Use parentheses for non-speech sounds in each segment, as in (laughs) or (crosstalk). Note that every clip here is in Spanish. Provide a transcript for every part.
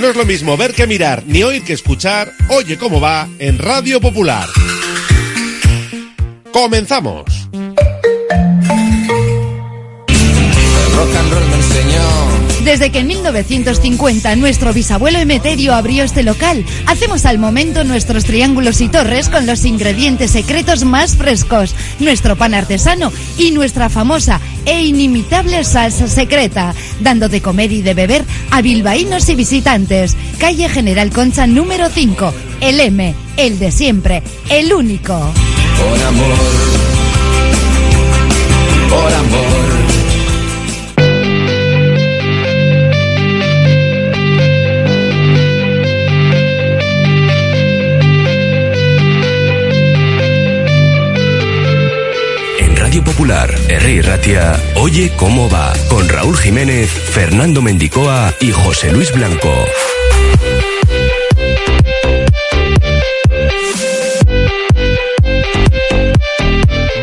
No es lo mismo ver que mirar, ni oír que escuchar, oye cómo va en Radio Popular. Comenzamos. Desde que en 1950 nuestro bisabuelo Emeterio abrió este local, hacemos al momento nuestros triángulos y torres con los ingredientes secretos más frescos, nuestro pan artesano y nuestra famosa e inimitable salsa secreta, dando de comer y de beber a bilbaínos y visitantes. Calle General Concha número 5, el M, el de siempre, el único. Por amor, por amor. Popular, R. Ratia, Oye cómo va, con Raúl Jiménez, Fernando Mendicoa y José Luis Blanco.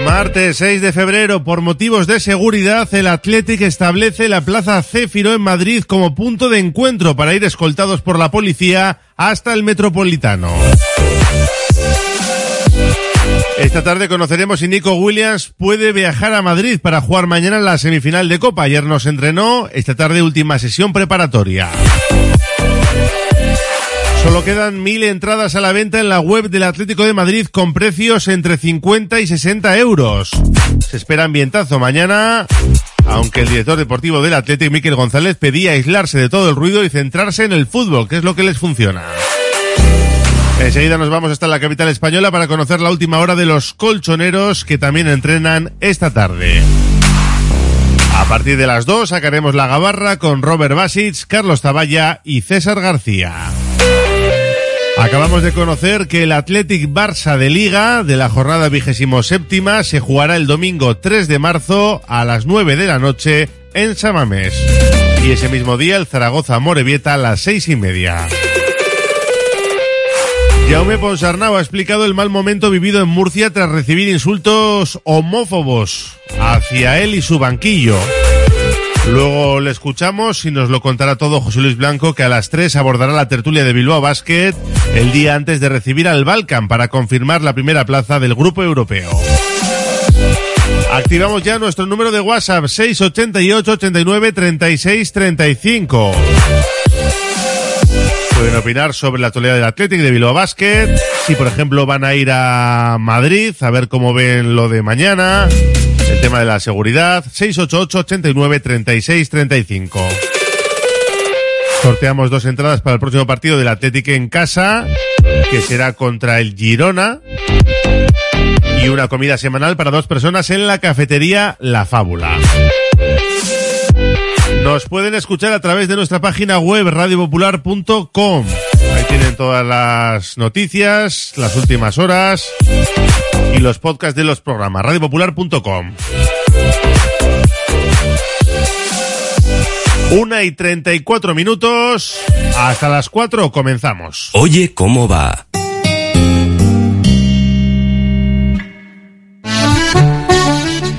Martes 6 de febrero, por motivos de seguridad, el Athletic establece la Plaza Céfiro en Madrid como punto de encuentro para ir escoltados por la policía hasta el Metropolitano. Esta tarde conoceremos si Nico Williams puede viajar a Madrid para jugar mañana la semifinal de Copa. Ayer nos entrenó, esta tarde última sesión preparatoria. Solo quedan mil entradas a la venta en la web del Atlético de Madrid con precios entre 50 y 60 euros. Se espera ambientazo mañana, aunque el director deportivo del Atlético, Miquel González, pedía aislarse de todo el ruido y centrarse en el fútbol, que es lo que les funciona. Enseguida nos vamos hasta la capital española para conocer la última hora de los colchoneros que también entrenan esta tarde. A partir de las 2 sacaremos la gabarra con Robert Basic, Carlos Taballa y César García. Acabamos de conocer que el Athletic Barça de Liga de la jornada vigésimo séptima se jugará el domingo 3 de marzo a las 9 de la noche en Samamés. Y ese mismo día el Zaragoza Morevieta a las seis y media. Jaume Ponsarnau ha explicado el mal momento vivido en Murcia tras recibir insultos homófobos hacia él y su banquillo. Luego le escuchamos y nos lo contará todo José Luis Blanco, que a las 3 abordará la tertulia de Bilbao Basket el día antes de recibir al Balkan para confirmar la primera plaza del grupo europeo. Activamos ya nuestro número de WhatsApp 688 89 36 35. Pueden opinar sobre la actualidad del Athletic de Bilbao Basket, si por ejemplo van a ir a Madrid, a ver cómo ven lo de mañana, el tema de la seguridad, 688 89 36 35. Sorteamos dos entradas para el próximo partido del Athletic en casa, que será contra el Girona, y una comida semanal para dos personas en la cafetería La Fábula. Nos pueden escuchar a través de nuestra página web radiopopular.com. Ahí tienen todas las noticias, las últimas horas y los podcasts de los programas. radiopopular.com. Una y treinta y cuatro minutos. Hasta las cuatro comenzamos. Oye cómo va.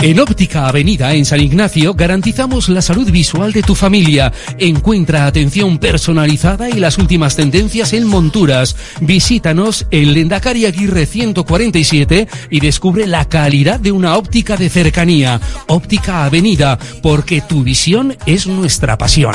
En Óptica Avenida en San Ignacio garantizamos la salud visual de tu familia. Encuentra atención personalizada y las últimas tendencias en monturas. Visítanos en Lendakari Aguirre 147 y descubre la calidad de una óptica de cercanía. Óptica Avenida, porque tu visión es nuestra pasión.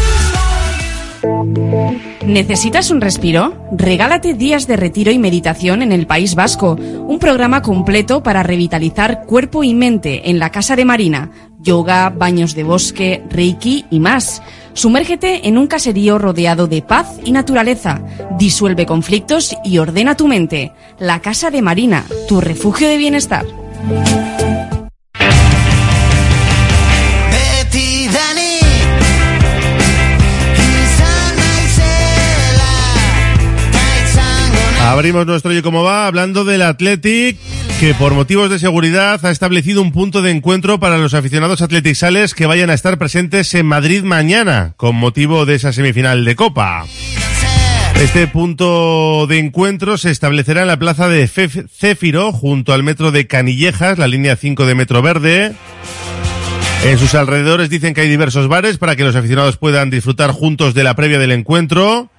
¿Necesitas un respiro? Regálate días de retiro y meditación en el País Vasco, un programa completo para revitalizar cuerpo y mente en la Casa de Marina, yoga, baños de bosque, reiki y más. Sumérgete en un caserío rodeado de paz y naturaleza, disuelve conflictos y ordena tu mente. La Casa de Marina, tu refugio de bienestar. Abrimos nuestro y cómo va hablando del Athletic que por motivos de seguridad ha establecido un punto de encuentro para los aficionados atleticales que vayan a estar presentes en Madrid mañana con motivo de esa semifinal de Copa. Este punto de encuentro se establecerá en la plaza de Céfiro junto al metro de Canillejas, la línea 5 de Metro Verde. En sus alrededores dicen que hay diversos bares para que los aficionados puedan disfrutar juntos de la previa del encuentro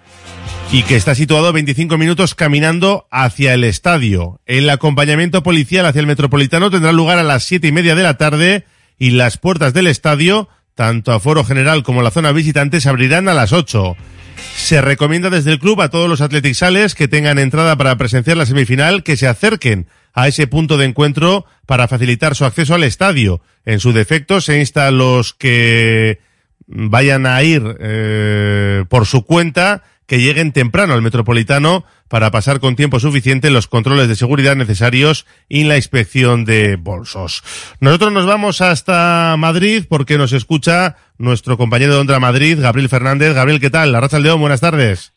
y que está situado a 25 minutos caminando hacia el estadio. El acompañamiento policial hacia el Metropolitano tendrá lugar a las siete y media de la tarde y las puertas del estadio, tanto a foro general como la zona visitante, se abrirán a las 8. Se recomienda desde el club a todos los atleticales que tengan entrada para presenciar la semifinal que se acerquen a ese punto de encuentro para facilitar su acceso al estadio. En su defecto se insta a los que vayan a ir eh, por su cuenta que lleguen temprano al Metropolitano para pasar con tiempo suficiente los controles de seguridad necesarios y la inspección de bolsos. Nosotros nos vamos hasta Madrid porque nos escucha nuestro compañero de Ondra Madrid, Gabriel Fernández. Gabriel, ¿qué tal? La Raza León, buenas tardes.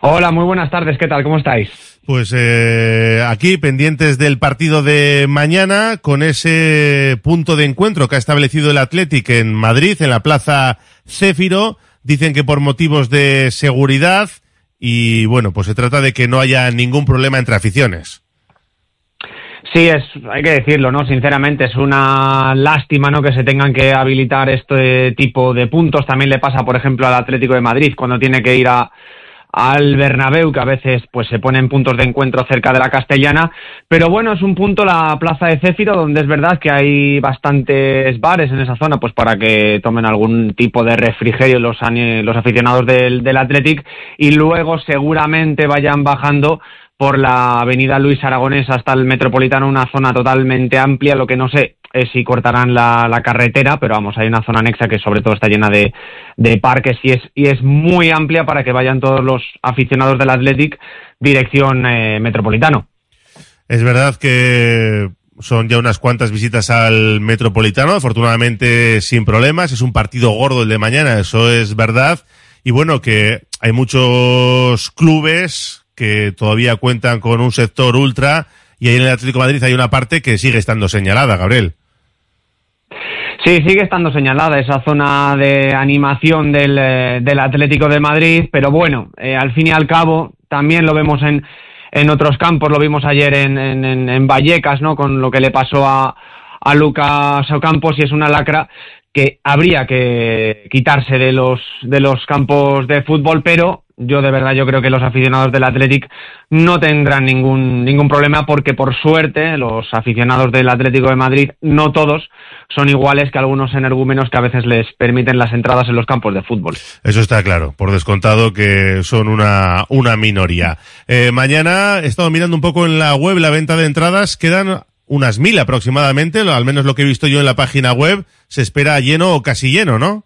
Hola, muy buenas tardes. ¿Qué tal? ¿Cómo estáis? Pues eh, aquí pendientes del partido de mañana con ese punto de encuentro que ha establecido el Athletic en Madrid, en la Plaza Céfiro Dicen que por motivos de seguridad y bueno, pues se trata de que no haya ningún problema entre aficiones. Sí, es, hay que decirlo, ¿no? Sinceramente, es una lástima, ¿no? Que se tengan que habilitar este tipo de puntos. También le pasa, por ejemplo, al Atlético de Madrid cuando tiene que ir a, al Bernabéu, que a veces pues se ponen puntos de encuentro cerca de la Castellana, pero bueno, es un punto la plaza de Céfiro, donde es verdad que hay bastantes bares en esa zona, pues para que tomen algún tipo de refrigerio los, los aficionados del, del Athletic, y luego seguramente vayan bajando por la avenida Luis Aragonés hasta el Metropolitano, una zona totalmente amplia, lo que no sé es si cortarán la, carretera, pero vamos, hay una zona anexa que sobre todo está llena de, parques y es, y es muy amplia para que vayan todos los aficionados del Athletic dirección eh, Metropolitano. Es verdad que son ya unas cuantas visitas al Metropolitano, afortunadamente sin problemas, es un partido gordo el de mañana, eso es verdad, y bueno, que hay muchos clubes que todavía cuentan con un sector ultra y ahí en el Atlético Madrid hay una parte que sigue estando señalada, Gabriel. Sí, sigue estando señalada esa zona de animación del, eh, del Atlético de Madrid, pero bueno, eh, al fin y al cabo también lo vemos en, en otros campos, lo vimos ayer en, en, en Vallecas, ¿no? Con lo que le pasó a, a Lucas Ocampos y es una lacra que habría que quitarse de los, de los campos de fútbol, pero yo de verdad yo creo que los aficionados del Athletic no tendrán ningún ningún problema porque por suerte los aficionados del Atlético de Madrid no todos son iguales que algunos energúmenos que a veces les permiten las entradas en los campos de fútbol. Eso está claro, por descontado que son una una minoría. Eh, mañana he estado mirando un poco en la web la venta de entradas, quedan unas mil aproximadamente, al menos lo que he visto yo en la página web, se espera lleno o casi lleno, ¿no?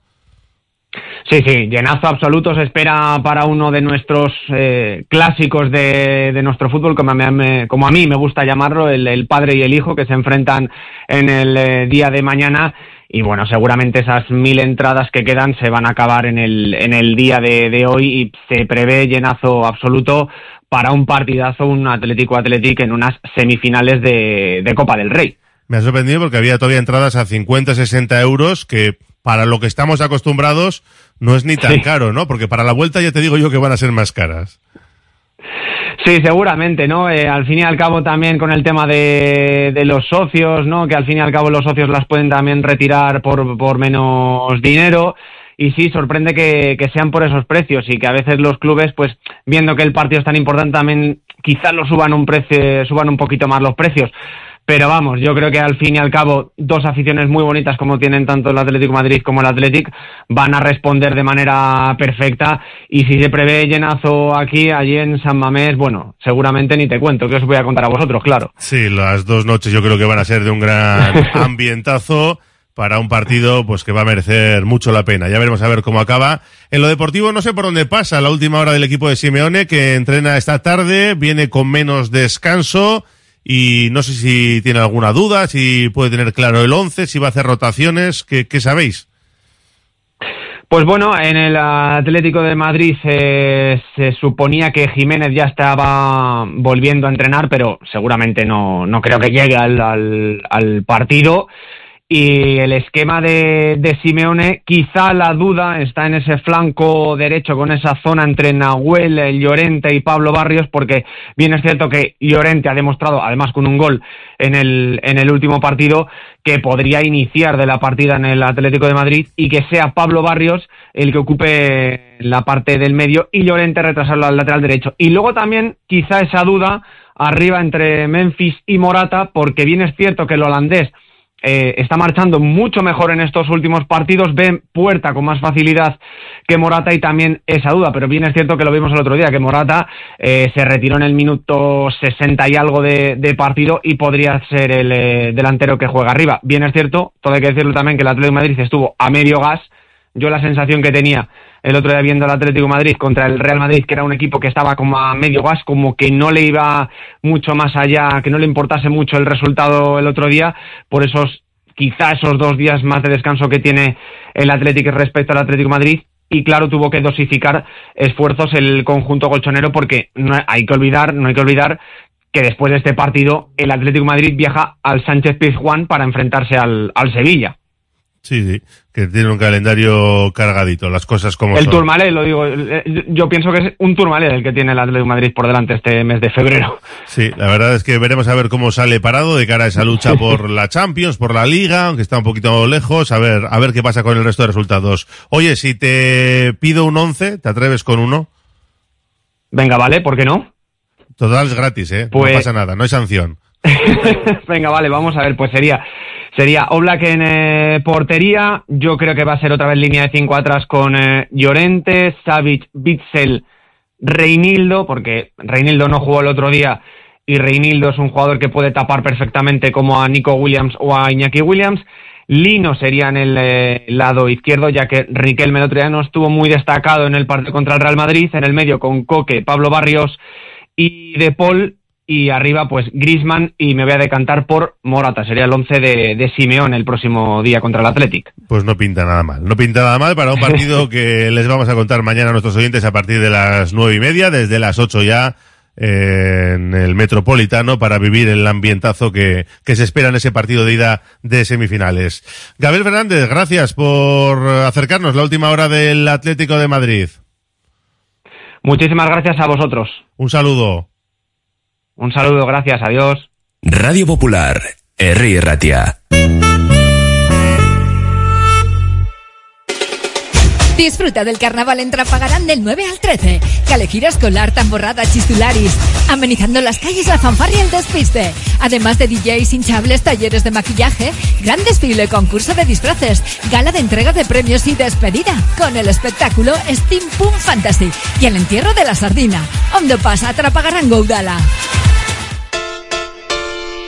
Sí, sí, llenazo absoluto se espera para uno de nuestros eh, clásicos de, de, nuestro fútbol, como a, mí, como a, me gusta llamarlo, el, el, padre y el hijo que se enfrentan en el eh, día de mañana. Y bueno, seguramente esas mil entradas que quedan se van a acabar en el, en el día de, de hoy y se prevé llenazo absoluto para un partidazo, un Atlético Atlético en unas semifinales de, de Copa del Rey. Me ha sorprendido porque había todavía entradas a 50, 60 euros que para lo que estamos acostumbrados no es ni tan sí. caro, ¿no? Porque para la vuelta ya te digo yo que van a ser más caras. Sí, seguramente, ¿no? Eh, al fin y al cabo también con el tema de, de, los socios, ¿no? Que al fin y al cabo los socios las pueden también retirar por, por menos dinero. Y sí, sorprende que, que sean por esos precios y que a veces los clubes, pues, viendo que el partido es tan importante, también quizás lo suban un precio, suban un poquito más los precios. Pero vamos, yo creo que al fin y al cabo, dos aficiones muy bonitas como tienen tanto el Atlético Madrid como el Athletic van a responder de manera perfecta. Y si se prevé llenazo aquí, allí en San Mamés, bueno, seguramente ni te cuento, que os voy a contar a vosotros, claro. Sí, las dos noches yo creo que van a ser de un gran (laughs) ambientazo para un partido pues que va a merecer mucho la pena. Ya veremos a ver cómo acaba. En lo deportivo no sé por dónde pasa la última hora del equipo de Simeone que entrena esta tarde, viene con menos descanso y no sé si tiene alguna duda, si puede tener claro el 11, si va a hacer rotaciones, ¿qué, sabéis? Pues bueno, en el Atlético de Madrid eh, se suponía que Jiménez ya estaba volviendo a entrenar, pero seguramente no, no creo que llegue al, al partido y el esquema de, de, Simeone, quizá la duda está en ese flanco derecho con esa zona entre Nahuel, Llorente y Pablo Barrios, porque bien es cierto que Llorente ha demostrado, además con un gol en el, en el último partido, que podría iniciar de la partida en el Atlético de Madrid y que sea Pablo Barrios el que ocupe la parte del medio y Llorente retrasarlo al lateral derecho. Y luego también quizá esa duda arriba entre Memphis y Morata, porque bien es cierto que el holandés eh, está marchando mucho mejor en estos últimos partidos, ve puerta con más facilidad que Morata y también esa duda, pero bien es cierto que lo vimos el otro día, que Morata eh, se retiró en el minuto 60 y algo de, partido y podría ser el eh, delantero que juega arriba. Bien es cierto, todo hay que decirlo también, que el Atlético de Madrid estuvo a medio gas, yo la sensación que tenía el otro día viendo el Atlético Madrid contra el Real Madrid, que era un equipo que estaba como a medio gas, como que no le iba mucho más allá, que no le importase mucho el resultado el otro día, por esos quizá esos dos días más de descanso que tiene el Atlético respecto al Atlético Madrid. Y claro tuvo que dosificar esfuerzos el conjunto colchonero porque no hay que olvidar no hay que olvidar que después de este partido el Atlético Madrid viaja al Sánchez Pizjuán para enfrentarse al, al Sevilla Sí, sí, que tiene un calendario cargadito, las cosas como el son. Tourmalet, lo digo, yo pienso que es un Tourmalet el que tiene el Atlético de Madrid por delante este mes de febrero. Sí, la verdad es que veremos a ver cómo sale parado de cara a esa lucha (laughs) por la Champions, por la Liga, aunque está un poquito lejos, a ver, a ver qué pasa con el resto de resultados. Oye, si te pido un 11, ¿te atreves con uno? Venga, vale, ¿por qué no? Total es gratis, ¿eh? Pues... No pasa nada, no hay sanción. (laughs) Venga, vale, vamos a ver, pues sería sería Oblak en eh, portería, yo creo que va a ser otra vez línea de cinco atrás con eh, Llorente, Savic, Bitzel, Reinildo, porque Reinildo no jugó el otro día y Reinildo es un jugador que puede tapar perfectamente como a Nico Williams o a Iñaki Williams. Lino sería en el eh, lado izquierdo, ya que Riquelme el no estuvo muy destacado en el partido contra el Real Madrid, en el medio con Coque, Pablo Barrios y De Paul, y arriba pues Grisman y me voy a decantar por Morata, sería el 11 de, de Simeón el próximo día contra el Athletic. Pues no pinta nada mal, no pinta nada mal para un partido (laughs) que les vamos a contar mañana a nuestros oyentes a partir de las nueve y media, desde las ocho ya en el Metropolitano para vivir el ambientazo que, que se espera en ese partido de ida de semifinales. Gabriel Fernández, gracias por acercarnos la última hora del Atlético de Madrid. Muchísimas gracias a vosotros. Un saludo. Un saludo, gracias, adiós. Radio Popular, R. Ratia. Disfruta del carnaval en Trapagarán del 9 al 13. Calejira escolar, tamborrada, chistularis. Amenizando las calles, la fanfarria y el despiste. Además de DJs, hinchables, talleres de maquillaje, gran desfile, concurso de disfraces, gala de entrega de premios y despedida. Con el espectáculo Steam Pum Fantasy y el entierro de la sardina. Ondo pasa Trapagarán Goudala.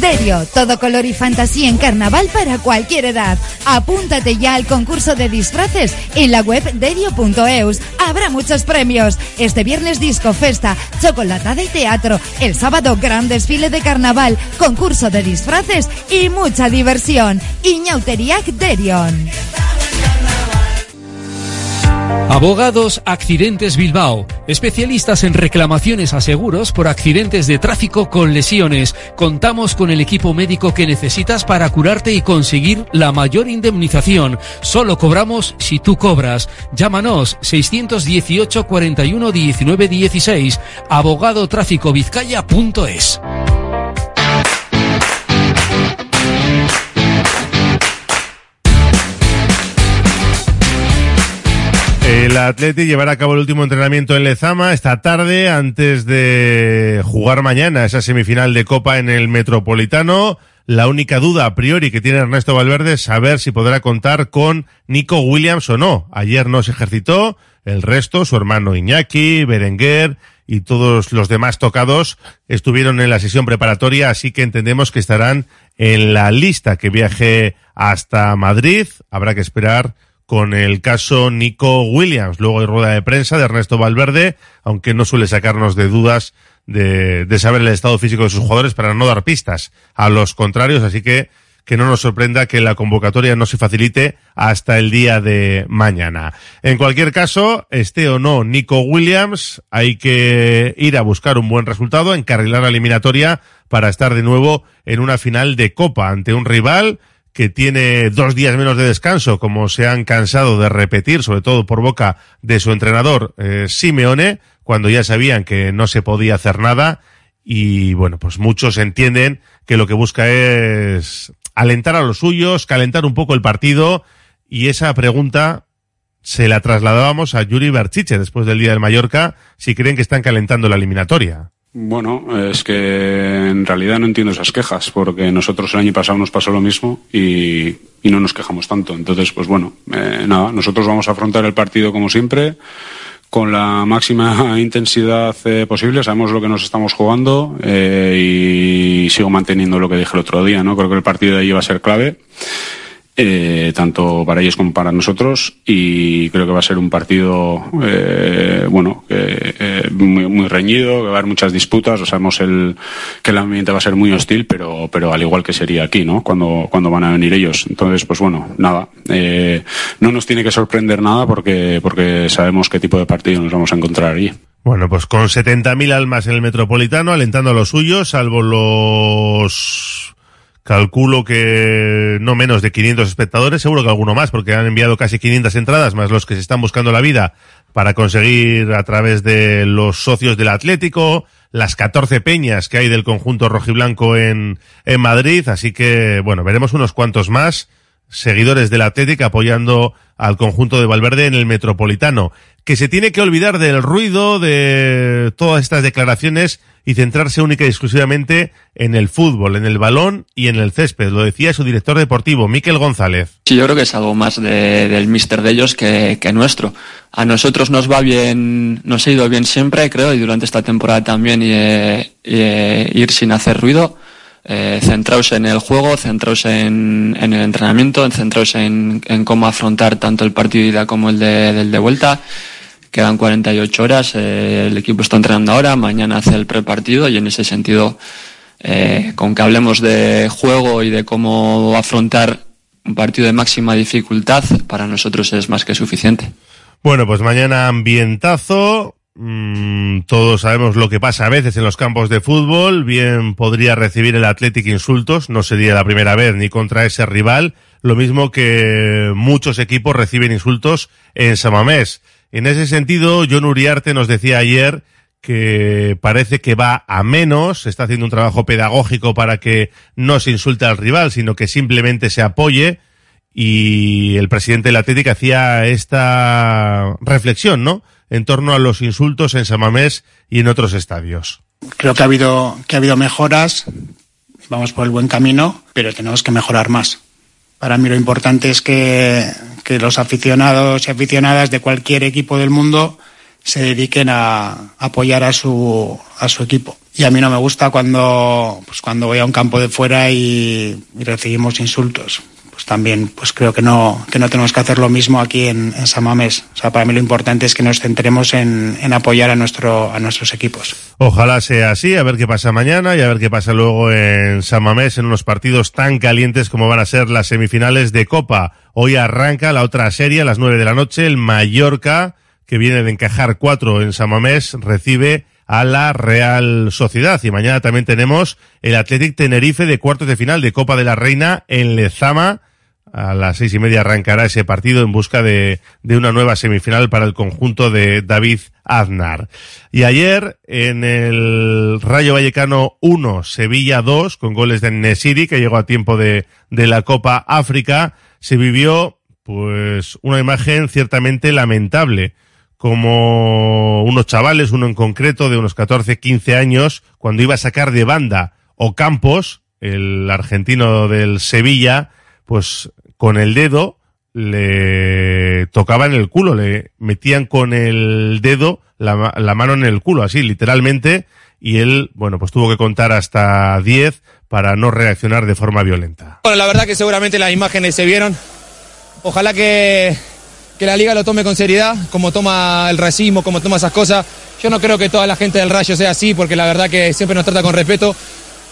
Derio, todo color y fantasía en carnaval para cualquier edad. Apúntate ya al concurso de disfraces en la web derio.eus. Habrá muchos premios. Este viernes disco festa, chocolatada y teatro. El sábado gran desfile de carnaval, concurso de disfraces y mucha diversión. Iñauteriac Derion. Abogados Accidentes Bilbao, especialistas en reclamaciones a seguros por accidentes de tráfico con lesiones. Contamos con el equipo médico que necesitas para curarte y conseguir la mayor indemnización. Solo cobramos si tú cobras. Llámanos 618 41 19 16 abogadotráficovizcaya.es. El Atleti llevará a cabo el último entrenamiento en Lezama esta tarde antes de jugar mañana esa semifinal de Copa en el Metropolitano. La única duda a priori que tiene Ernesto Valverde es saber si podrá contar con Nico Williams o no. Ayer no se ejercitó, el resto, su hermano Iñaki, Berenguer y todos los demás tocados estuvieron en la sesión preparatoria, así que entendemos que estarán en la lista que viaje hasta Madrid. Habrá que esperar con el caso Nico Williams. Luego hay rueda de prensa de Ernesto Valverde, aunque no suele sacarnos de dudas de, de saber el estado físico de sus jugadores para no dar pistas a los contrarios, así que que no nos sorprenda que la convocatoria no se facilite hasta el día de mañana. En cualquier caso, esté o no Nico Williams, hay que ir a buscar un buen resultado, encarrilar la eliminatoria para estar de nuevo en una final de Copa ante un rival que tiene dos días menos de descanso, como se han cansado de repetir, sobre todo por boca de su entrenador eh, Simeone, cuando ya sabían que no se podía hacer nada. Y bueno, pues muchos entienden que lo que busca es alentar a los suyos, calentar un poco el partido. Y esa pregunta se la trasladábamos a Yuri Berchiche después del día del Mallorca, si creen que están calentando la eliminatoria. Bueno, es que en realidad no entiendo esas quejas, porque nosotros el año pasado nos pasó lo mismo y, no nos quejamos tanto. Entonces, pues bueno, eh, nada, nosotros vamos a afrontar el partido como siempre, con la máxima (laughs) intensidad eh, posible. Sabemos lo que nos estamos jugando eh, y sigo manteniendo lo que dije el otro día, ¿no? Creo que el partido de ahí va a ser clave eh, tanto para ellos como para nosotros y creo que va a ser un partido eh, bueno eh, muy, muy, reñido que va a haber muchas disputas. O sabemos el, que el ambiente va a ser muy hostil pero pero al igual que sería aquí no cuando cuando van a venir ellos. Entonces pues bueno nada. Eh, no nos tiene que sorprender nada porque porque sabemos qué tipo de partido nos vamos a encontrar allí. Bueno, pues con 70.000 almas en el Metropolitano, alentando a los suyos, salvo los calculo que no menos de 500 espectadores, seguro que alguno más, porque han enviado casi 500 entradas, más los que se están buscando la vida para conseguir a través de los socios del Atlético, las 14 peñas que hay del conjunto rojiblanco en, en Madrid, así que, bueno, veremos unos cuantos más seguidores del Atlético apoyando al conjunto de Valverde en el Metropolitano, que se tiene que olvidar del ruido de todas estas declaraciones y centrarse única y exclusivamente en el fútbol, en el balón y en el césped. Lo decía su director deportivo, Miquel González. Sí, yo creo que es algo más de- del míster de ellos que, nuestro. A nosotros nos va bien, nos ha ido bien siempre, creo, y durante esta temporada también, y, eh, y, eh, ir sin hacer ruido, eh, centraos en el juego, centraos en, el entrenamiento, centraos en, cómo afrontar tanto el partido de ida como el de vuelta. Quedan 48 horas, eh, el equipo está entrenando ahora, mañana hace el prepartido y en ese sentido, eh, con que hablemos de juego y de cómo afrontar un partido de máxima dificultad, para nosotros es más que suficiente. Bueno, pues mañana ambientazo. Mm, todos sabemos lo que pasa a veces en los campos de fútbol. Bien podría recibir el Athletic insultos. No sería la primera vez ni contra ese rival. Lo mismo que muchos equipos reciben insultos en Samamés. En ese sentido, John Uriarte nos decía ayer que parece que va a menos, está haciendo un trabajo pedagógico para que no se insulte al rival, sino que simplemente se apoye y el presidente del Atlético hacía esta reflexión, ¿no? En torno a los insultos en Samamés y en otros estadios. Creo que ha habido, que ha habido mejoras, vamos por el buen camino, pero tenemos que mejorar más. Para mí lo importante es que, que los aficionados y aficionadas de cualquier equipo del mundo se dediquen a apoyar a su, a su equipo. Y a mí no me gusta cuando, pues cuando voy a un campo de fuera y, y recibimos insultos. Pues también pues creo que no, que no tenemos que hacer lo mismo aquí en, en San Mamés. O sea, para mí lo importante es que nos centremos en, en apoyar a, nuestro, a nuestros equipos. Ojalá sea así, a ver qué pasa mañana y a ver qué pasa luego en San Mamés en unos partidos tan calientes como van a ser las semifinales de Copa. Hoy arranca la otra serie a las nueve de la noche, el Mallorca, que viene de encajar cuatro en San Mamés, recibe a la Real Sociedad. Y mañana también tenemos el Athletic Tenerife de cuartos de final de Copa de la Reina en Lezama. A las seis y media arrancará ese partido en busca de, de una nueva semifinal para el conjunto de David Aznar. Y ayer en el Rayo Vallecano 1, Sevilla 2, con goles de Nesiri, que llegó a tiempo de, de la Copa África, se vivió pues una imagen ciertamente lamentable como unos chavales, uno en concreto de unos 14, 15 años, cuando iba a sacar de banda Ocampos, el argentino del Sevilla, pues con el dedo le tocaban el culo, le metían con el dedo la, ma- la mano en el culo, así literalmente, y él, bueno, pues tuvo que contar hasta 10 para no reaccionar de forma violenta. Bueno, la verdad que seguramente las imágenes se vieron. Ojalá que, que la liga lo tome con seriedad, como toma el racismo, como toma esas cosas. Yo no creo que toda la gente del Rayo sea así, porque la verdad que siempre nos trata con respeto,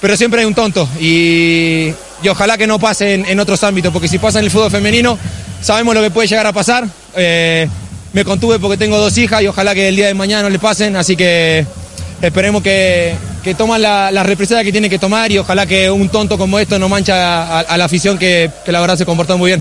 pero siempre hay un tonto. Y, y ojalá que no pase en, en otros ámbitos, porque si pasa en el fútbol femenino, sabemos lo que puede llegar a pasar. Eh, me contuve porque tengo dos hijas y ojalá que el día de mañana no le pasen, así que esperemos que, que toman la, la represalia que tienen que tomar y ojalá que un tonto como esto no mancha a, a la afición que, que la verdad se comportó muy bien.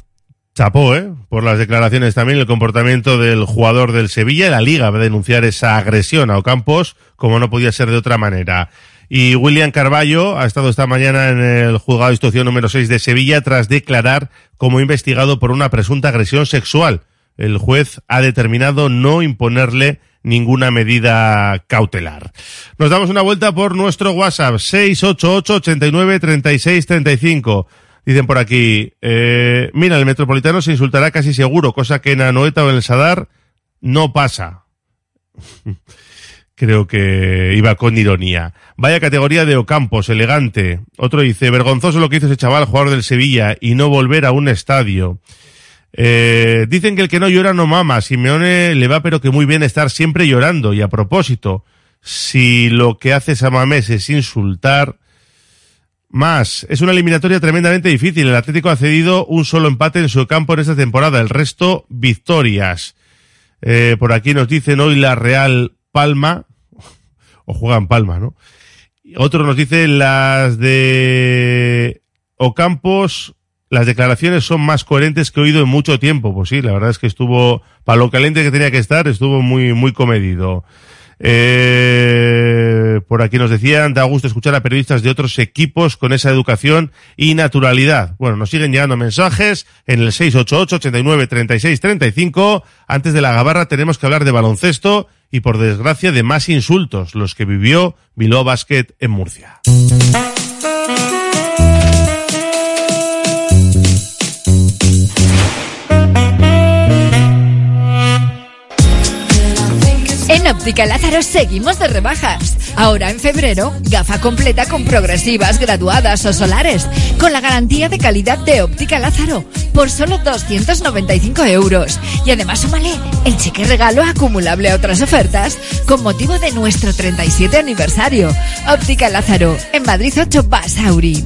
Chapó, ¿eh? Por las declaraciones también, el comportamiento del jugador del Sevilla. La Liga va a denunciar esa agresión a Ocampos, como no podía ser de otra manera. Y William Carballo ha estado esta mañana en el juzgado de instrucción número 6 de Sevilla tras declarar como investigado por una presunta agresión sexual. El juez ha determinado no imponerle ninguna medida cautelar. Nos damos una vuelta por nuestro WhatsApp 688 89 36 35. Dicen por aquí, eh, mira, el metropolitano se insultará casi seguro, cosa que en Anoeta o en el Sadar no pasa. (laughs) Creo que iba con ironía. Vaya categoría de Ocampos, elegante. Otro dice, vergonzoso lo que hizo ese chaval, jugador del Sevilla, y no volver a un estadio. Eh, dicen que el que no llora no mama. Simeone le va pero que muy bien estar siempre llorando. Y a propósito, si lo que hace Samamés es insultar, más. Es una eliminatoria tremendamente difícil. El Atlético ha cedido un solo empate en su campo en esta temporada. El resto, victorias. Eh, por aquí nos dicen hoy la Real Palma. O juegan Palma, ¿no? Otro nos dice las de Ocampos, las declaraciones son más coherentes que he oído en mucho tiempo. Pues sí, la verdad es que estuvo, para lo caliente que tenía que estar, estuvo muy, muy comedido. Eh, por aquí nos decían, da gusto escuchar a periodistas de otros equipos con esa educación y naturalidad. Bueno, nos siguen llegando mensajes en el 688 89 36 35. Antes de la gabarra tenemos que hablar de baloncesto y por desgracia de más insultos, los que vivió Bilbao Basket en Murcia. Óptica Lázaro seguimos de rebajas. Ahora en febrero, gafa completa con progresivas, graduadas o solares, con la garantía de calidad de Óptica Lázaro, por solo 295 euros. Y además súmale el cheque regalo acumulable a otras ofertas con motivo de nuestro 37 aniversario. Óptica Lázaro, en Madrid 8 Basauri.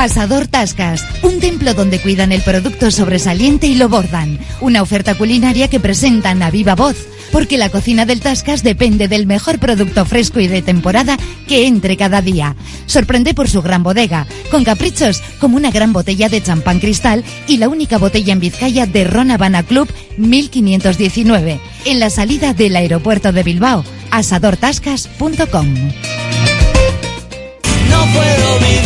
Asador Tascas, un templo donde cuidan el producto sobresaliente y lo bordan. Una oferta culinaria que presentan a viva voz, porque la cocina del Tascas depende del mejor producto fresco y de temporada que entre cada día. Sorprende por su gran bodega, con caprichos como una gran botella de champán cristal y la única botella en Vizcaya de Ron Habana Club 1519, en la salida del aeropuerto de Bilbao, asadortascas.com. No puedo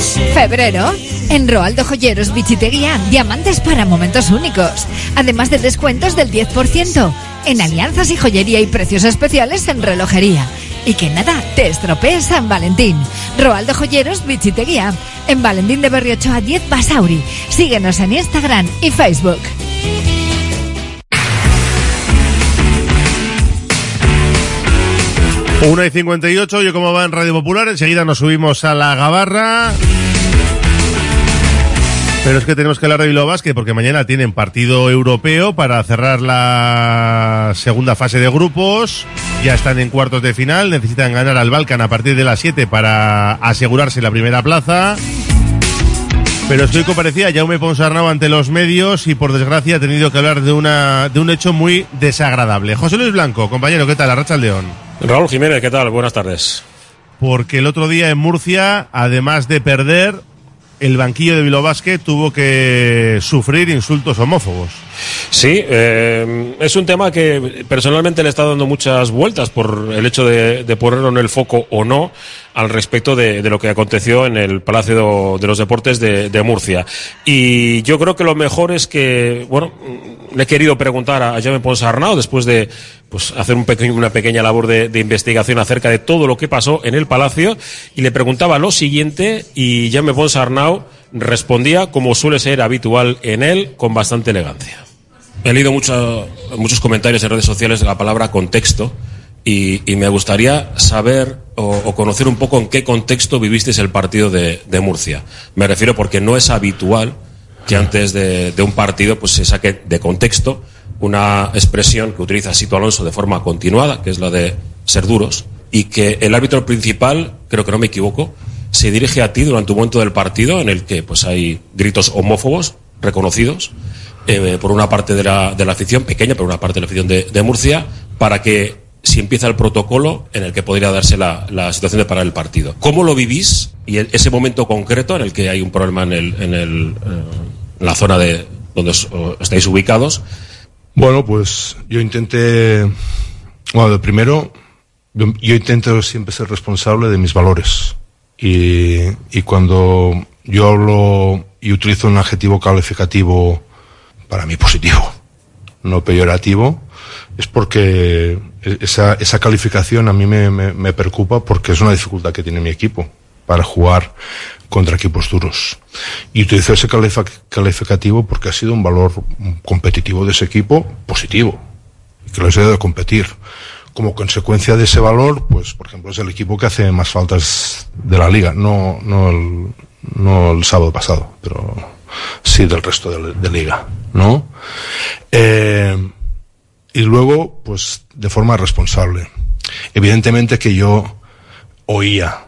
Febrero. En Roaldo Joyeros Bichiteguía, diamantes para momentos únicos. Además de descuentos del 10%. En alianzas y joyería y precios especiales en relojería. Y que nada, te estropee San Valentín. Roaldo Joyeros Bichiteguía. En Valentín de Berriocho a 10 Basauri. Síguenos en Instagram y Facebook. Una y 58, yo como va en Radio Popular, enseguida nos subimos a la gabarra. Pero es que tenemos que hablar de Bilbao Basket porque mañana tienen partido europeo para cerrar la segunda fase de grupos. Ya están en cuartos de final, necesitan ganar al Balkan a partir de las 7 para asegurarse la primera plaza. Pero estoy comparecía Jaume Ponsarnau ante los medios y por desgracia ha tenido que hablar de una de un hecho muy desagradable. José Luis Blanco, compañero, ¿qué tal? Arracha León. Raúl Jiménez, ¿qué tal? Buenas tardes. Porque el otro día en Murcia, además de perder, el banquillo de Bilbao Basket tuvo que sufrir insultos homófobos. Sí, eh, es un tema que personalmente le está dando muchas vueltas por el hecho de, de en el foco o no al respecto de, lo que aconteció en el Palacio de los Deportes de, Murcia. Y yo creo que lo mejor es que, bueno, le he querido preguntar a Jaime Ponsarnau después de pues, hacer un pequeño, una pequeña labor de, de investigación acerca de todo lo que pasó en el Palacio y le preguntaba lo siguiente y Jaime Ponsarnau respondía como suele ser habitual en él con bastante elegancia. He leído mucho- muchos comentarios en redes sociales de la palabra contexto y, me gustaría saber o, conocer un poco en qué contexto vivisteis el partido de, Murcia. Me refiero porque no es habitual que antes de, de un partido pues se saque de contexto una expresión que utiliza Sito Alonso de forma continuada, que es la de ser duros, y que el árbitro principal, creo que no me equivoco, se dirige a ti durante un momento del partido en el que pues hay gritos homófobos reconocidos eh, por una parte de la, de la afición, pequeña, pero una parte de la afición de, Murcia, para que si empieza el protocolo en el que podría darse la, situación de parar el partido. ¿Cómo lo vivís? Y ese momento concreto en el que hay un problema en, el, en, el, eh, en la zona de donde os- estáis ubicados, Bueno, pues yo intenté, bueno, primero, yo, intento siempre ser responsable de mis valores. Y cuando yo hablo y utilizo un adjetivo calificativo para mí positivo, no peyorativo, es porque esa, esa calificación a mí me, me, me preocupa porque es una dificultad que tiene mi equipo para jugar contra equipos duros. Y utilizo ese calificativo porque ha sido un valor competitivo de ese equipo positivo, que les ha de competir. Como consecuencia de ese valor, pues, por ejemplo, es el equipo que hace más faltas de la liga, no, no, el, no el sábado pasado, pero sí del resto de, de liga, ¿no? Eh, y luego, pues, de forma responsable. Evidentemente que yo oía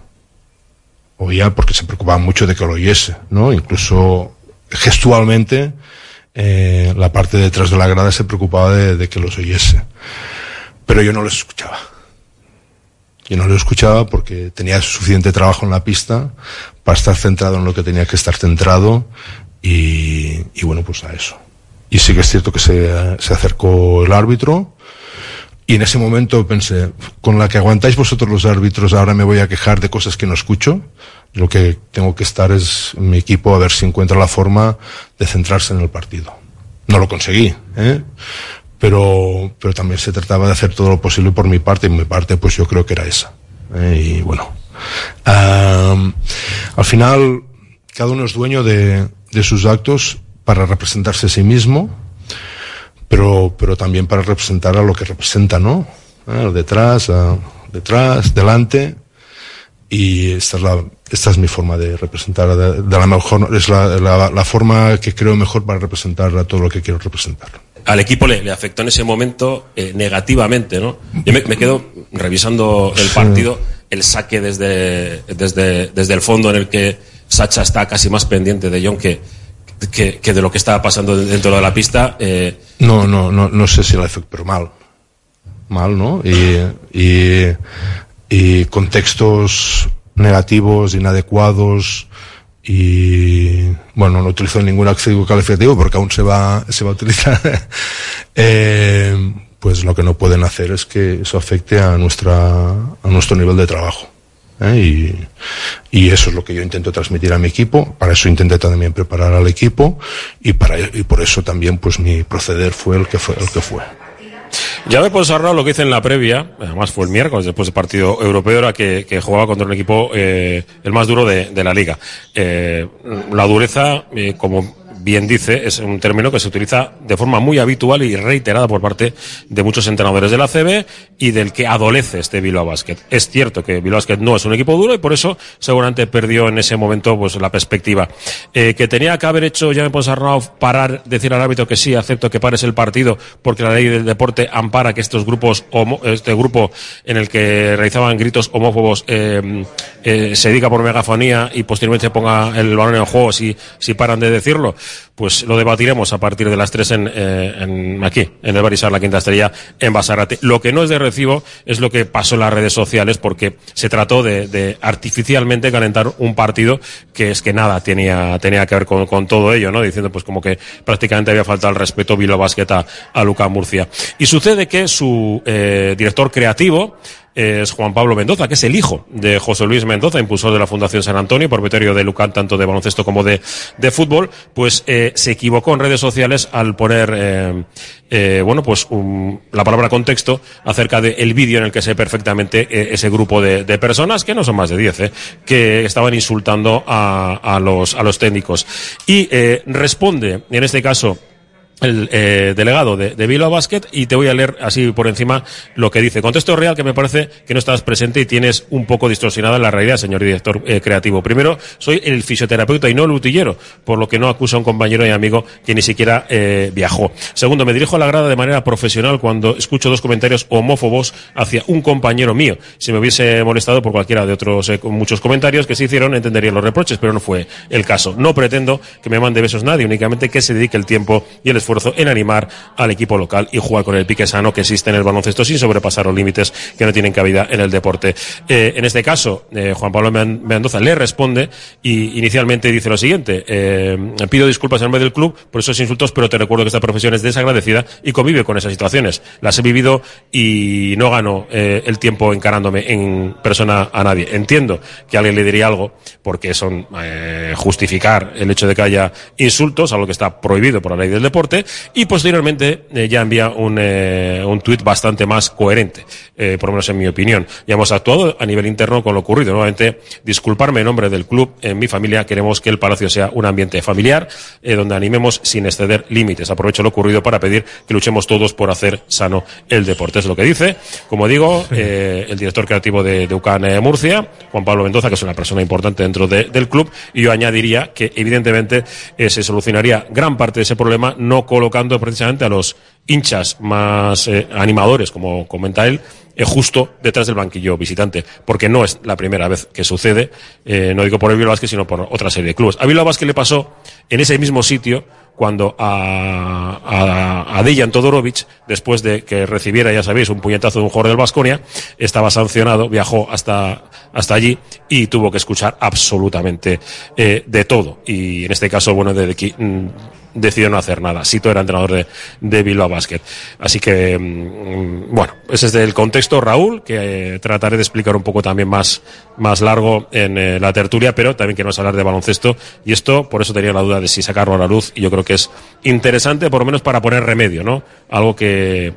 oía porque se preocupaba mucho de que lo oyese, ¿no? Incluso gestualmente eh, la parte de detrás de la grada se preocupaba de, que los oyese. Pero yo no los escuchaba. Yo no los escuchaba porque tenía suficiente trabajo en la pista para estar centrado en lo que tenía que estar centrado y, y bueno, pues a eso. Y sí que es cierto que se, se acercó el árbitro y en ese momento pensé, con la que aguantáis vosotros los árbitros, ahora me voy a quejar de cosas que no escucho. Lo que tengo que estar es mi equipo a ver si encuentra la forma de centrarse en el partido. No lo conseguí, ¿eh? pero, pero también se trataba de hacer todo lo posible por mi parte, y mi parte pues yo creo que era esa. ¿eh? Y bueno, am, al final cada uno es dueño de, de sus actos para representarse a sí mismo, pero, pero también para representar a lo que representa, ¿no? Eh, detrás, a- detrás, delante. Y esta es, la, esta es mi forma de representar, de, de la mejor, es la, la, la forma que creo mejor para representar a todo lo que quiero representar. al equipo le, le afectó en ese momento eh, negativamente, ¿no? Yo me, me quedo revisando el partido, el saque desde, desde, desde el fondo en el que Sacha está casi más pendiente de John que, que, de lo que estaba pasando dentro de la pista. eh, No, no, no, no sé si la efecto, pero mal. Mal, ¿no? Y, contextos negativos, inadecuados, y bueno, no utilizo ningún adjetivo calificativo porque aún se va, se va a utilizar. (laughs) Eh, pues lo que no pueden hacer es que eso afecte a nuestra, a nuestro nivel de trabajo. ¿Eh? Y, y eso es lo que yo intento transmitir a mi equipo. Para eso intenté también preparar al equipo y para, y por eso también pues mi proceder fue el que fue, el que fue. Ya puedo ahorrar lo que hice en la previa, además fue el miércoles después del partido europeo, era que, que jugaba contra un equipo eh, el más duro de, de la liga. Eh, la dureza, eh, como bien dice, es un término que se utiliza de forma muy habitual y reiterada por parte de muchos entrenadores de la CB y del que adolece este Bilbao Basket. Es cierto que Bilbao Basket no es un equipo duro y por eso seguramente perdió en ese momento pues la perspectiva. Eh, que tenía que haber hecho ya me parar, decir al árbitro que sí, acepto que pares el partido porque la ley del deporte ampara que estos grupos, homo- este grupo en el que realizaban gritos homófobos eh, eh, se diga por megafonía y posteriormente ponga el balón en juego si, si paran de decirlo, pues lo debatiremos a partir de las tres en, eh, en- aquí, en el Barisar, la Quinta Estrella, en Basarate. Lo que no es de recibo es lo que pasó en las redes sociales porque se trató de, artificialmente calentar un partido que es que nada tenía, tenía que ver con, todo ello, ¿no? Diciendo pues como que prácticamente había faltado el respeto Vilo Basket a, a Luca Murcia. Y sucede que su eh, director creativo, es Juan Pablo Mendoza, que es el hijo de José Luis Mendoza, impulsor de la Fundación San Antonio, propietario de Lucan, tanto de baloncesto como de, de fútbol, pues eh, se equivocó en redes sociales al poner, eh, eh, bueno, pues un- la palabra contexto acerca del vídeo en el que se perfectamente eh, ese grupo de, de personas, que no son más de 10, eh, que estaban insultando a, a los, a los técnicos. Y eh, responde, en este caso, el eh, delegado de, de Bilbao Basket y te voy a leer así por encima lo que dice. Contexto real que me parece que no estás presente y tienes un poco distorsionada la realidad, señor director eh, creativo. Primero, soy el fisioterapeuta y no el utillero, por lo que no acuso a un compañero y amigo que ni siquiera eh, viajó. Segundo, me dirijo a la grada de manera profesional cuando escucho dos comentarios homófobos hacia un compañero mío. Si me hubiese molestado por cualquiera de otros muchos comentarios que se hicieron, entendería los reproches, pero no fue el caso. No pretendo que me mande besos nadie, únicamente que se dedique el tiempo y el esfuerzo en animar al equipo local y jugar con el pique sano que existe en el baloncesto sin sobrepasar los límites que no tienen cabida en el deporte. Eh, en este caso, eh, Juan Pablo Men- Mendoza le responde y inicialmente dice lo siguiente, eh, pido disculpas en nombre del club por esos insultos, pero te recuerdo que esta profesión es desagradecida y convive con esas situaciones. Las he vivido y no gano el tiempo encarándome en persona a nadie. Entiendo que alguien le diría algo porque son justificar el hecho de que haya insultos, algo que está prohibido por la ley del deporte, y posteriormente eh, ya envía un, eh, un tuit bastante más coherente, eh, por lo menos en mi opinión. Ya hemos actuado a nivel interno con lo ocurrido. Nuevamente, disculparme en nombre del club, en mi familia, queremos que el Palacio sea un ambiente familiar, eh, donde animemos sin exceder límites. Aprovecho lo ocurrido para pedir que luchemos todos por hacer sano el deporte. Es lo que dice, como digo, el director creativo de, de UCAN Murcia, Juan Pablo Mendoza, que es una persona importante dentro de- del club, y yo añadiría que evidentemente se solucionaría gran parte de ese problema no colocando precisamente a los hinchas más eh, animadores, como comenta él, eh, justo detrás del banquillo visitante, porque no es la primera vez que sucede, eh, no digo por el Bilbao Basket, sino por otra serie de clubes. A Bilbao Basket le pasó en ese mismo sitio cuando a, a, a Dejan Todorovic, después de que recibiera, ya sabéis, un puñetazo de un jugador del Vasconia, estaba sancionado, viajó hasta, hasta allí y tuvo que escuchar absolutamente eh, de todo. Y en este caso, bueno, de, de, mm, decidió no hacer nada. Sito era entrenador de, de Bilbao Basket. Así que, mm, bueno, ese es el contexto, Raúl, que eh, trataré de explicar un poco también más, más largo en eh, la tertulia, pero también queremos hablar de baloncesto. Y esto, por eso tenía la duda de si sacarlo a la luz, y yo creo que es interesante, por lo menos para poner remedio, ¿no? Algo que,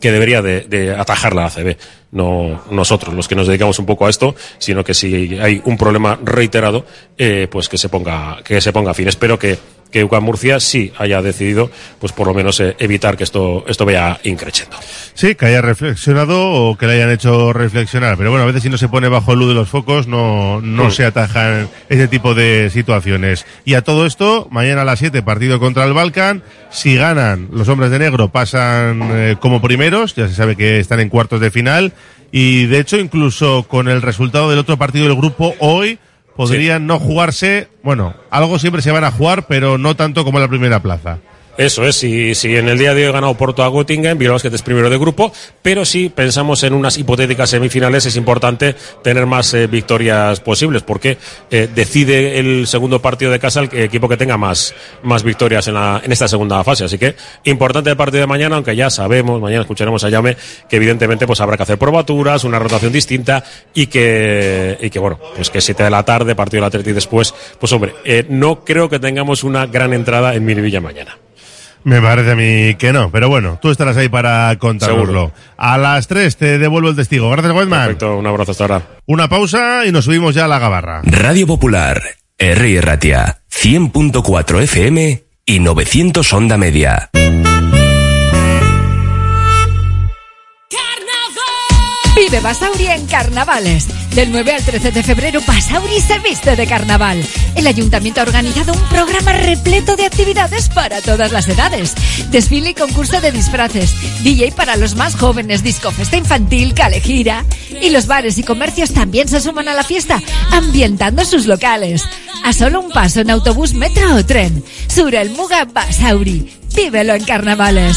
que debería de, de atajar la ACB, no nosotros los que nos dedicamos un poco a esto, sino que si hay un problema reiterado, eh, pues que se ponga que se ponga fin. Espero que que UCAM Murcia sí haya decidido, pues por lo menos eh, evitar que esto esto vaya increciendo. Sí, que haya reflexionado o que le hayan hecho reflexionar. Pero bueno, a veces si no se pone bajo el luz de los focos, no, no Mm. se atajan ese tipo de situaciones. Y a todo esto, mañana a las 7, partido contra el Balkan. Si ganan, los hombres de negro pasan eh, como primeros, ya se sabe que están en cuartos de final. Y de hecho, incluso con el resultado del otro partido del grupo hoy, podrían no jugarse, bueno, algo siempre se van a jugar, pero no tanto como en la primera plaza. Eso es, si, si en el día de hoy ha ganado Porto a Göttingen, Bilbao Basket es primero de grupo, pero si pensamos en unas hipotéticas semifinales, es importante tener más eh, victorias posibles, porque eh, decide el segundo partido de casa el que- equipo que tenga más, más victorias en, la, en esta segunda fase. Así que importante el partido de mañana, aunque ya sabemos, mañana escucharemos a Llame, que evidentemente pues habrá que hacer probaturas, una rotación distinta y que, y que bueno, pues que 7 de la tarde, partido del Atleti después, pues hombre, eh, no creo que tengamos una gran entrada en Miribilla mañana. Me parece a mí que no, pero bueno, tú estarás ahí para contárnoslo. Seguro. A las 3 te devuelvo el testigo. Gracias, Westman. Perfecto, un abrazo hasta ahora. Una pausa y nos subimos ya a la gabarra. Radio Popular, R. Ratia, 100.4 FM y 900 Onda Media. Vive Basauri en carnavales. Del 9 al 13 de febrero, Basauri se viste de carnaval. El ayuntamiento ha organizado un programa repleto de actividades para todas las edades. Desfile y concurso de disfraces, DJ para los más jóvenes, disco festa infantil, calejira. Y los bares y comercios también se suman a la fiesta, ambientando sus locales. A solo un paso en autobús, metro o tren. Sur el Muga Basauri. Vívelo en carnavales.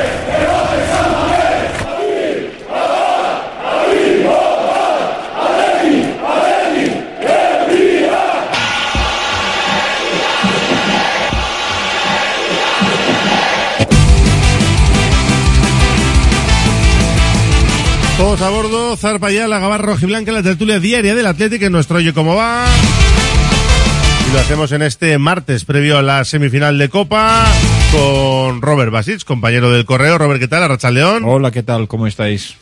A bordo, zarpa ya la gabarra rojiblanca, la tertulia diaria del Atlético en nuestro Oye Cómo Va. Y lo hacemos en este martes, previo a la semifinal de Copa, con Robert Basich, compañero del Correo. Robert, ¿qué tal? Arracha León. Hola, ¿qué tal? ¿Cómo estáis?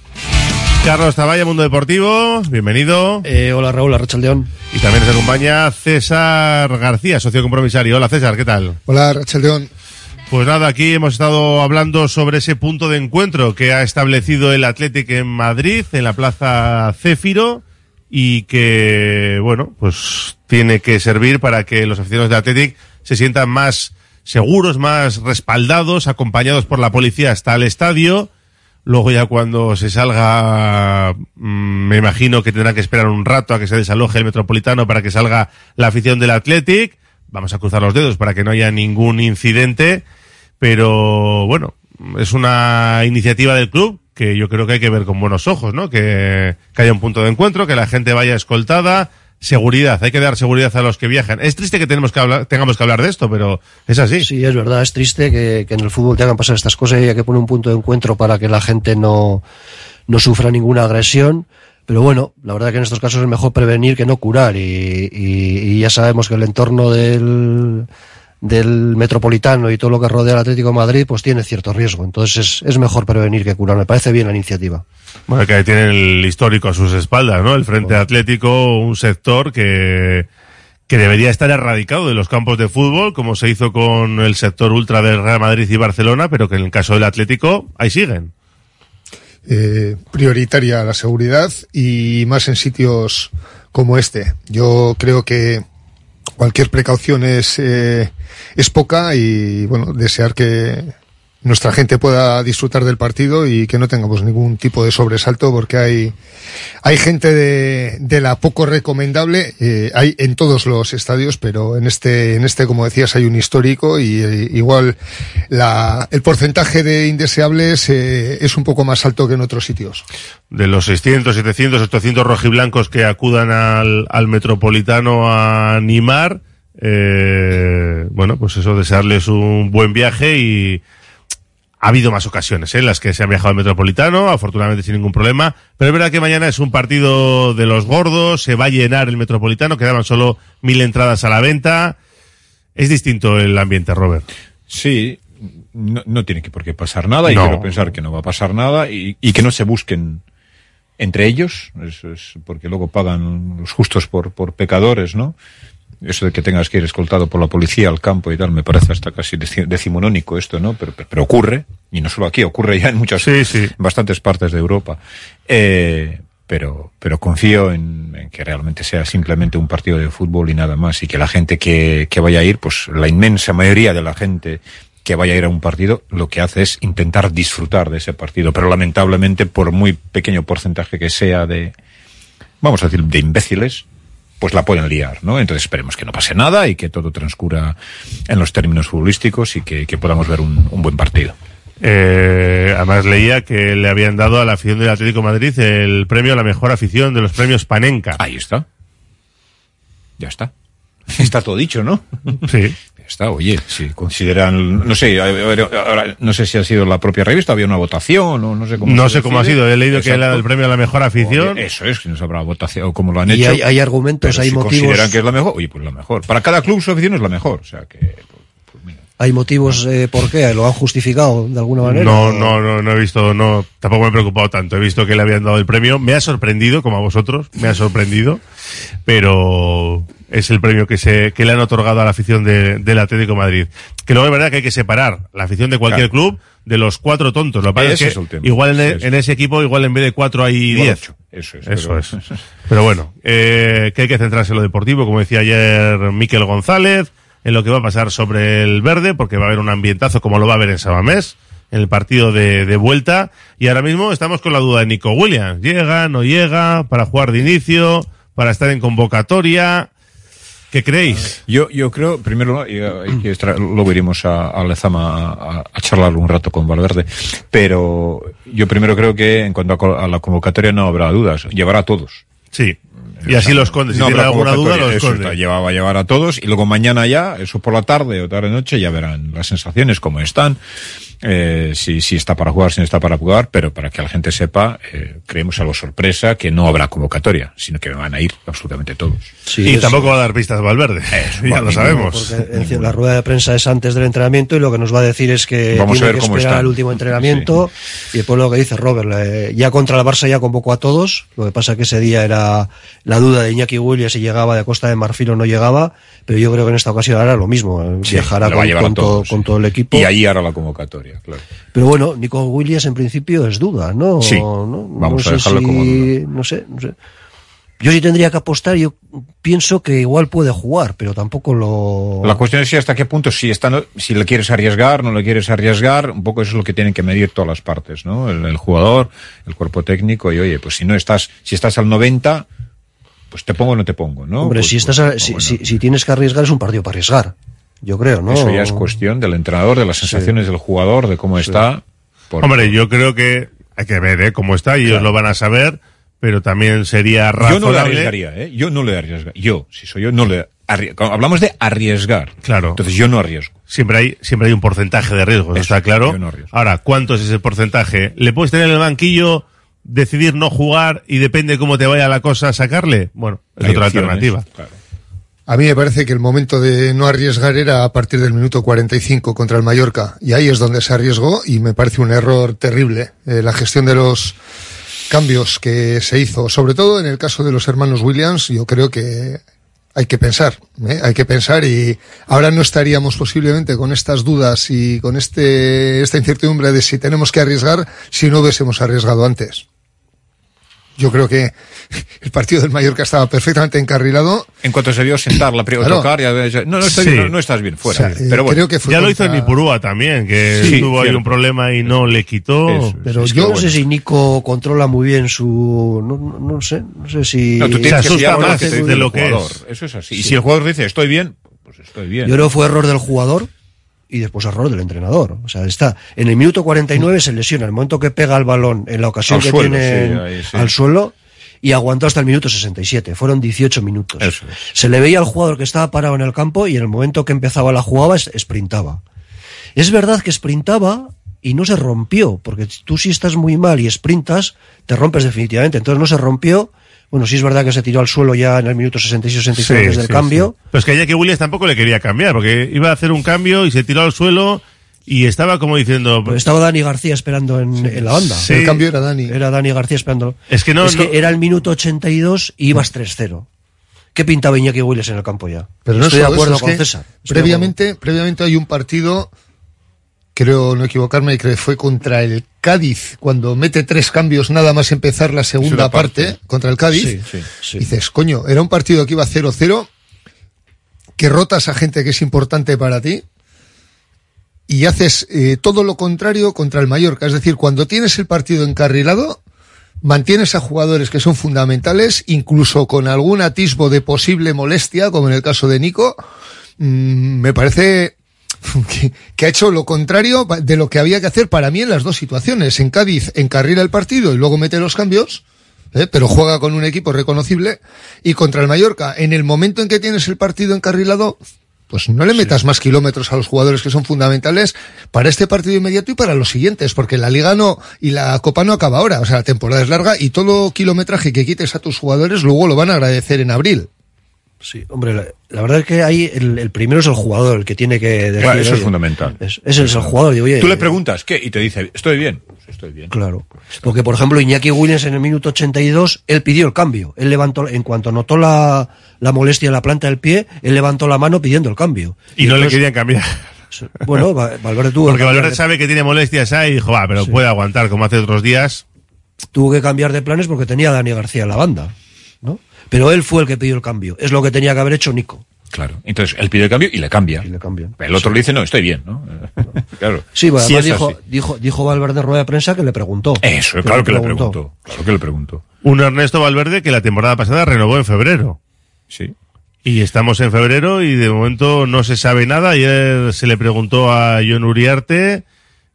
Carlos Taballa, Mundo Deportivo, bienvenido. Eh, hola Raúl, Arracha León. Y también nos acompaña César García, socio compromisario. Hola César, ¿qué tal? Hola, Rachel León. Pues nada, aquí hemos estado hablando sobre ese punto de encuentro que ha establecido el Atlético en Madrid, en la Plaza Céfiro, y que, bueno, pues tiene que servir para que los aficionados de Athletic se sientan más seguros, más respaldados, acompañados por la policía hasta el estadio. Luego ya cuando se salga, mm, me imagino que tendrán que esperar un rato a que se desaloje el Metropolitano para que salga la afición del Athletic. Vamos a cruzar los dedos para que no haya ningún incidente. Pero bueno, es una iniciativa del club que yo creo que hay que ver con buenos ojos, ¿no? Que, que haya un punto de encuentro, que la gente vaya escoltada, seguridad, hay que dar seguridad a los que viajan. Es triste que tenemos que hablar, tengamos que hablar de esto, pero es así. Sí, es verdad, es triste que, que en el fútbol te hagan pasar estas cosas y hay que poner un punto de encuentro para que la gente no, no sufra ninguna agresión. Pero bueno, la verdad que en estos casos es mejor prevenir que no curar y, y- y ya sabemos que el entorno del, del metropolitano y todo lo que rodea al Atlético de Madrid pues tiene cierto riesgo. Entonces es, es mejor prevenir que curar. Me parece bien la iniciativa. Bueno, que tienen el histórico a sus espaldas, ¿no? El Frente Atlético, un sector que, que debería estar erradicado de los campos de fútbol, como se hizo con el sector ultra del Real Madrid y Barcelona, pero que en el caso del Atlético, ahí siguen. Eh, prioritaria la seguridad y más en sitios como este. Yo creo que cualquier precaución es, eh, es poca y bueno, desear que nuestra gente pueda disfrutar del partido y que no tengamos ningún tipo de sobresalto porque hay, hay gente de, de la poco recomendable, eh, hay en todos los estadios, pero en este, en este, como decías, hay un histórico y eh, igual la, el porcentaje de indeseables eh, es un poco más alto que en otros sitios. De los 600, 700, 800 rojiblancos que acudan al, al Metropolitano a animar, eh, bueno, pues eso, desearles un buen viaje y ha habido más ocasiones ¿eh? en las que se han viajado al Metropolitano, afortunadamente sin ningún problema, pero es verdad que mañana es un partido de los gordos, se va a llenar el Metropolitano, quedaban solo mil entradas a la venta. Es distinto el ambiente, Robert. Sí, no, no tiene que por qué pasar nada y No. quiero pensar que no va a pasar nada y, y que no se busquen entre ellos, eso es porque luego pagan los justos por, por pecadores, ¿no? Eso de que tengas que ir escoltado por la policía al campo y tal, me parece hasta casi deci- decimonónico esto, ¿no? Pero, pero, pero ocurre, y no solo aquí, ocurre ya en muchas, en bastantes partes de Europa. Eh, pero, pero confío en, en que realmente sea simplemente un partido de fútbol y nada más, y que la gente que, que vaya a ir, pues la inmensa mayoría de la gente que vaya a ir a un partido, lo que hace es intentar disfrutar de ese partido, pero lamentablemente por muy pequeño porcentaje que sea de, vamos a decir, de imbéciles, pues la pueden liar, ¿no? Entonces esperemos que no pase nada y que todo transcurra en los términos futbolísticos y que, que podamos ver un, un buen partido. Eh, además leía que le habían dado a la afición del Atlético de Madrid el premio a la mejor afición de los premios Panenka. Ahí está. Ya está. (laughs) Está todo dicho, ¿no? Sí. Está, oye, si consideran, no sé, a ver, ahora, no sé si ha sido la propia revista, había una votación o no sé cómo. No sé cómo ha sido, he leído que Exacto. era el premio a la mejor afición. Oye, eso es, que no se habrá votación o como lo han Y hecho. hay- hay argumentos, pero hay si motivos. consideran que es la mejor, oye, pues la mejor. Para cada club su afición es la mejor, o sea que. ¿Hay motivos eh, por qué? ¿Lo han justificado de alguna manera? No, no, no, no he visto, no, tampoco me he preocupado tanto. He visto que le habían dado el premio. Me ha sorprendido, como a vosotros, me ha sorprendido, pero es el premio que se, que le han otorgado a la afición de- del Atlético de Madrid. Que luego es verdad que hay que separar la afición de cualquier club de los cuatro tontos. Lo que pasa es es que tema. igual en, e- en ese equipo, igual en vez de cuatro hay Igual diez. ocho. Eso es. Eso pero- es. Pero bueno, eh, que hay que centrarse en lo deportivo, como decía ayer Miquel González, en lo que va a pasar sobre el verde, porque va a haber un ambientazo como lo va a haber en Sabamés, en el partido de, de vuelta. Y ahora mismo estamos con la duda de Nico Williams. ¿Llega, no llega? ¿Para jugar de inicio? ¿Para estar en convocatoria? ¿Qué creéis? Yo, yo creo, primero, y, eh, extra- luego iremos a, a Lezama a, a charlar un rato con Valverde, pero yo primero creo que en cuanto a, a la convocatoria no habrá dudas, llevará a todos. Sí. Y así lo esconde. Si No tiene habrá alguna duda, convocatoria, lo eso esconde. está, lleva- va a llevar a todos y luego mañana ya, eso por la tarde o tarde noche, ya verán las sensaciones, cómo están, eh, si, si está para jugar, si no está para jugar, pero para que la gente sepa, eh, creemos algo sorpresa que no habrá convocatoria, sino que van a ir absolutamente todos. y tampoco va a dar pistas Valverde. (laughs) ya lo sabemos. Porque la rueda de prensa es antes del entrenamiento y lo que nos va a decir es que Vamos a tiene ver que cómo esperar están. al último entrenamiento y después lo que dice Robert, eh, ya contra el Barça ya convocó a todos, lo que pasa que ese día era la duda de Iñaki Williams si llegaba de Costa de Marfil o no llegaba, pero yo creo que en esta ocasión hará lo mismo, Sí, viajará a con, a todo, con todo el equipo. Y ahí hará la convocatoria, claro. Pero bueno, Nico Williams en principio es duda, ¿no? Sí, no, vamos no a dejarlo si- como duda. No sé, no sé. Yo sí tendría que apostar, yo pienso que igual puede jugar, pero tampoco lo... La cuestión es si hasta qué punto, si está, si le quieres arriesgar, no le quieres arriesgar, un poco eso es lo que tienen que medir todas las partes, ¿no? El, el jugador, el cuerpo técnico, y oye, pues si no estás, si estás al 90, pues te pongo o no te pongo, ¿no? Hombre, Pues- si, pues, estás a- si, si- si tienes que arriesgar es un partido para arriesgar, yo creo, ¿no? Eso ya es cuestión del entrenador, de las sensaciones del jugador, de cómo está. por- Hombre, yo creo que hay que ver ¿eh? cómo está y ellos lo van a saber, pero también sería yo razonable. no le arriesgaría, ¿eh? Yo no le arriesgaría. Yo, si soy yo, no le arrie- cuando Hablamos de arriesgar. Claro. Entonces yo no arriesgo. Siempre hay, siempre hay un porcentaje de riesgo, Eso, está claro. yo no arriesgo. Ahora, ¿cuánto es ese porcentaje? ¿Le puedes tener en el banquillo, decidir no jugar y depende cómo te vaya la cosa sacarle? Bueno, es Hay otra opciones, alternativa. claro. A mí me parece que el momento de no arriesgar era a partir del minuto 45 contra el Mallorca. Y ahí es donde se arriesgó y me parece un error terrible. Eh, la gestión de los cambios que se hizo, sobre todo en el caso de los hermanos Williams, yo creo que hay que pensar, ¿eh? hay que pensar y ahora no estaríamos posiblemente con estas dudas y con este, esta incertidumbre de si tenemos que arriesgar si no hubiésemos arriesgado antes. Yo creo que (laughs) el partido del Mallorca estaba perfectamente encarrilado. En cuanto se vio sentar, la primera Claro. tocar, ya, ya- no, no, estás Sí. bien, no, no estás bien, fuera. O sea, eh, Pero bueno, creo que fue ya lo hizo en Ipurúa también, que Sí, tuvo ahí un problema y no le quitó. Eso. Pero Es yo no bueno. sé si Nico controla muy bien su... No, no, no sé, no sé si... No, tú Se tienes que asusta más de el lo que jugador. es. Eso es así. Y si el jugador dice estoy bien, pues estoy bien. Yo creo que fue error del jugador y después error del entrenador. O sea, está en el minuto 49 se lesiona, el momento que pega el balón en la ocasión Al que suelo, tiene sí, en- ahí sí. al suelo y aguantó hasta el minuto 67. Fueron 18 minutos. Eso es. Se le veía al jugador que estaba parado en el campo y en el momento que empezaba la jugada sprintaba. Es verdad que sprintaba y no se rompió, porque tú si estás muy mal y sprintas, te rompes definitivamente. Entonces no se rompió. Bueno, sí es verdad que se tiró al suelo ya en el minuto 66-67 Sí, desde el sí, cambio. sí. Pero es que a Jackie Williams tampoco le quería cambiar, porque iba a hacer un cambio y se tiró al suelo y estaba como diciendo... Estaba Dani García esperando en, en la banda. Sí. El cambio era Dani. Era Dani García esperando. Es que no- Es que no- era el minuto 82 y ibas 3-0. ¿Qué pintaba Iñaki Willis en el campo ya? Pero no Estoy de acuerdo eso, con es que César. Estoy Previamente, previamente hay un partido, creo no equivocarme, creo que fue contra el Cádiz, cuando mete tres cambios nada más empezar la segunda parte. contra el Cádiz. Sí, sí, sí. Dices, coño, era un partido que iba 0-0, que rotas a gente que es importante para ti. Y haces eh, todo lo contrario contra el Mallorca. Es decir, cuando tienes el partido encarrilado, mantienes a jugadores que son fundamentales, incluso con algún atisbo de posible molestia, como en el caso de Nico, mm, me parece (laughs) que, que ha hecho lo contrario de lo que había que hacer para mí en las dos situaciones. En Cádiz encarrila el partido y luego mete los cambios, ¿eh? pero juega con un equipo reconocible. Y contra el Mallorca, en el momento en que tienes el partido encarrilado, pues no le metas más kilómetros a los jugadores que son fundamentales para este partido inmediato y para los siguientes, porque la liga no y la copa no acaba ahora, o sea, la temporada es larga y todo kilometraje que quites a tus jugadores luego lo van a agradecer en abril. Sí, hombre, la, la verdad es que ahí el, el primero es el jugador, el que tiene que decir, Claro, eso es fundamental. es- ese es el jugador. digo, oye, Tú le preguntas, ¿qué? Y te dice, estoy bien. Estoy bien. Claro. Porque, por ejemplo, Iñaki Williams en el minuto 82, él pidió el cambio. Él levantó, en cuanto notó la, la molestia en la planta del pie, él levantó la mano pidiendo el cambio. Y no le querían cambiar. Bueno, Va- Valverde tuvo Porque que cambiar Valverde de- sabe que tiene molestias ahí y dijo, va, pero puede aguantar como hace otros días. tuvo que cambiar de planes porque tenía a Dani García en la banda. ¿no? Pero él fue el que pidió el cambio. Es lo que tenía que haber hecho Nico. Claro. Entonces, él pide el cambio y le cambia. le cambian. El otro le dice, no, estoy bien, ¿no? claro. (laughs) Sí, bueno, Sí además dijo, dijo, dijo Valverde rueda de prensa que le preguntó. Eso, claro que le preguntó. Claro que le preguntó. Un Ernesto Valverde que la temporada pasada renovó en febrero. Sí. Y estamos en febrero y de momento no se sabe nada. Ayer se le preguntó a John Uriarte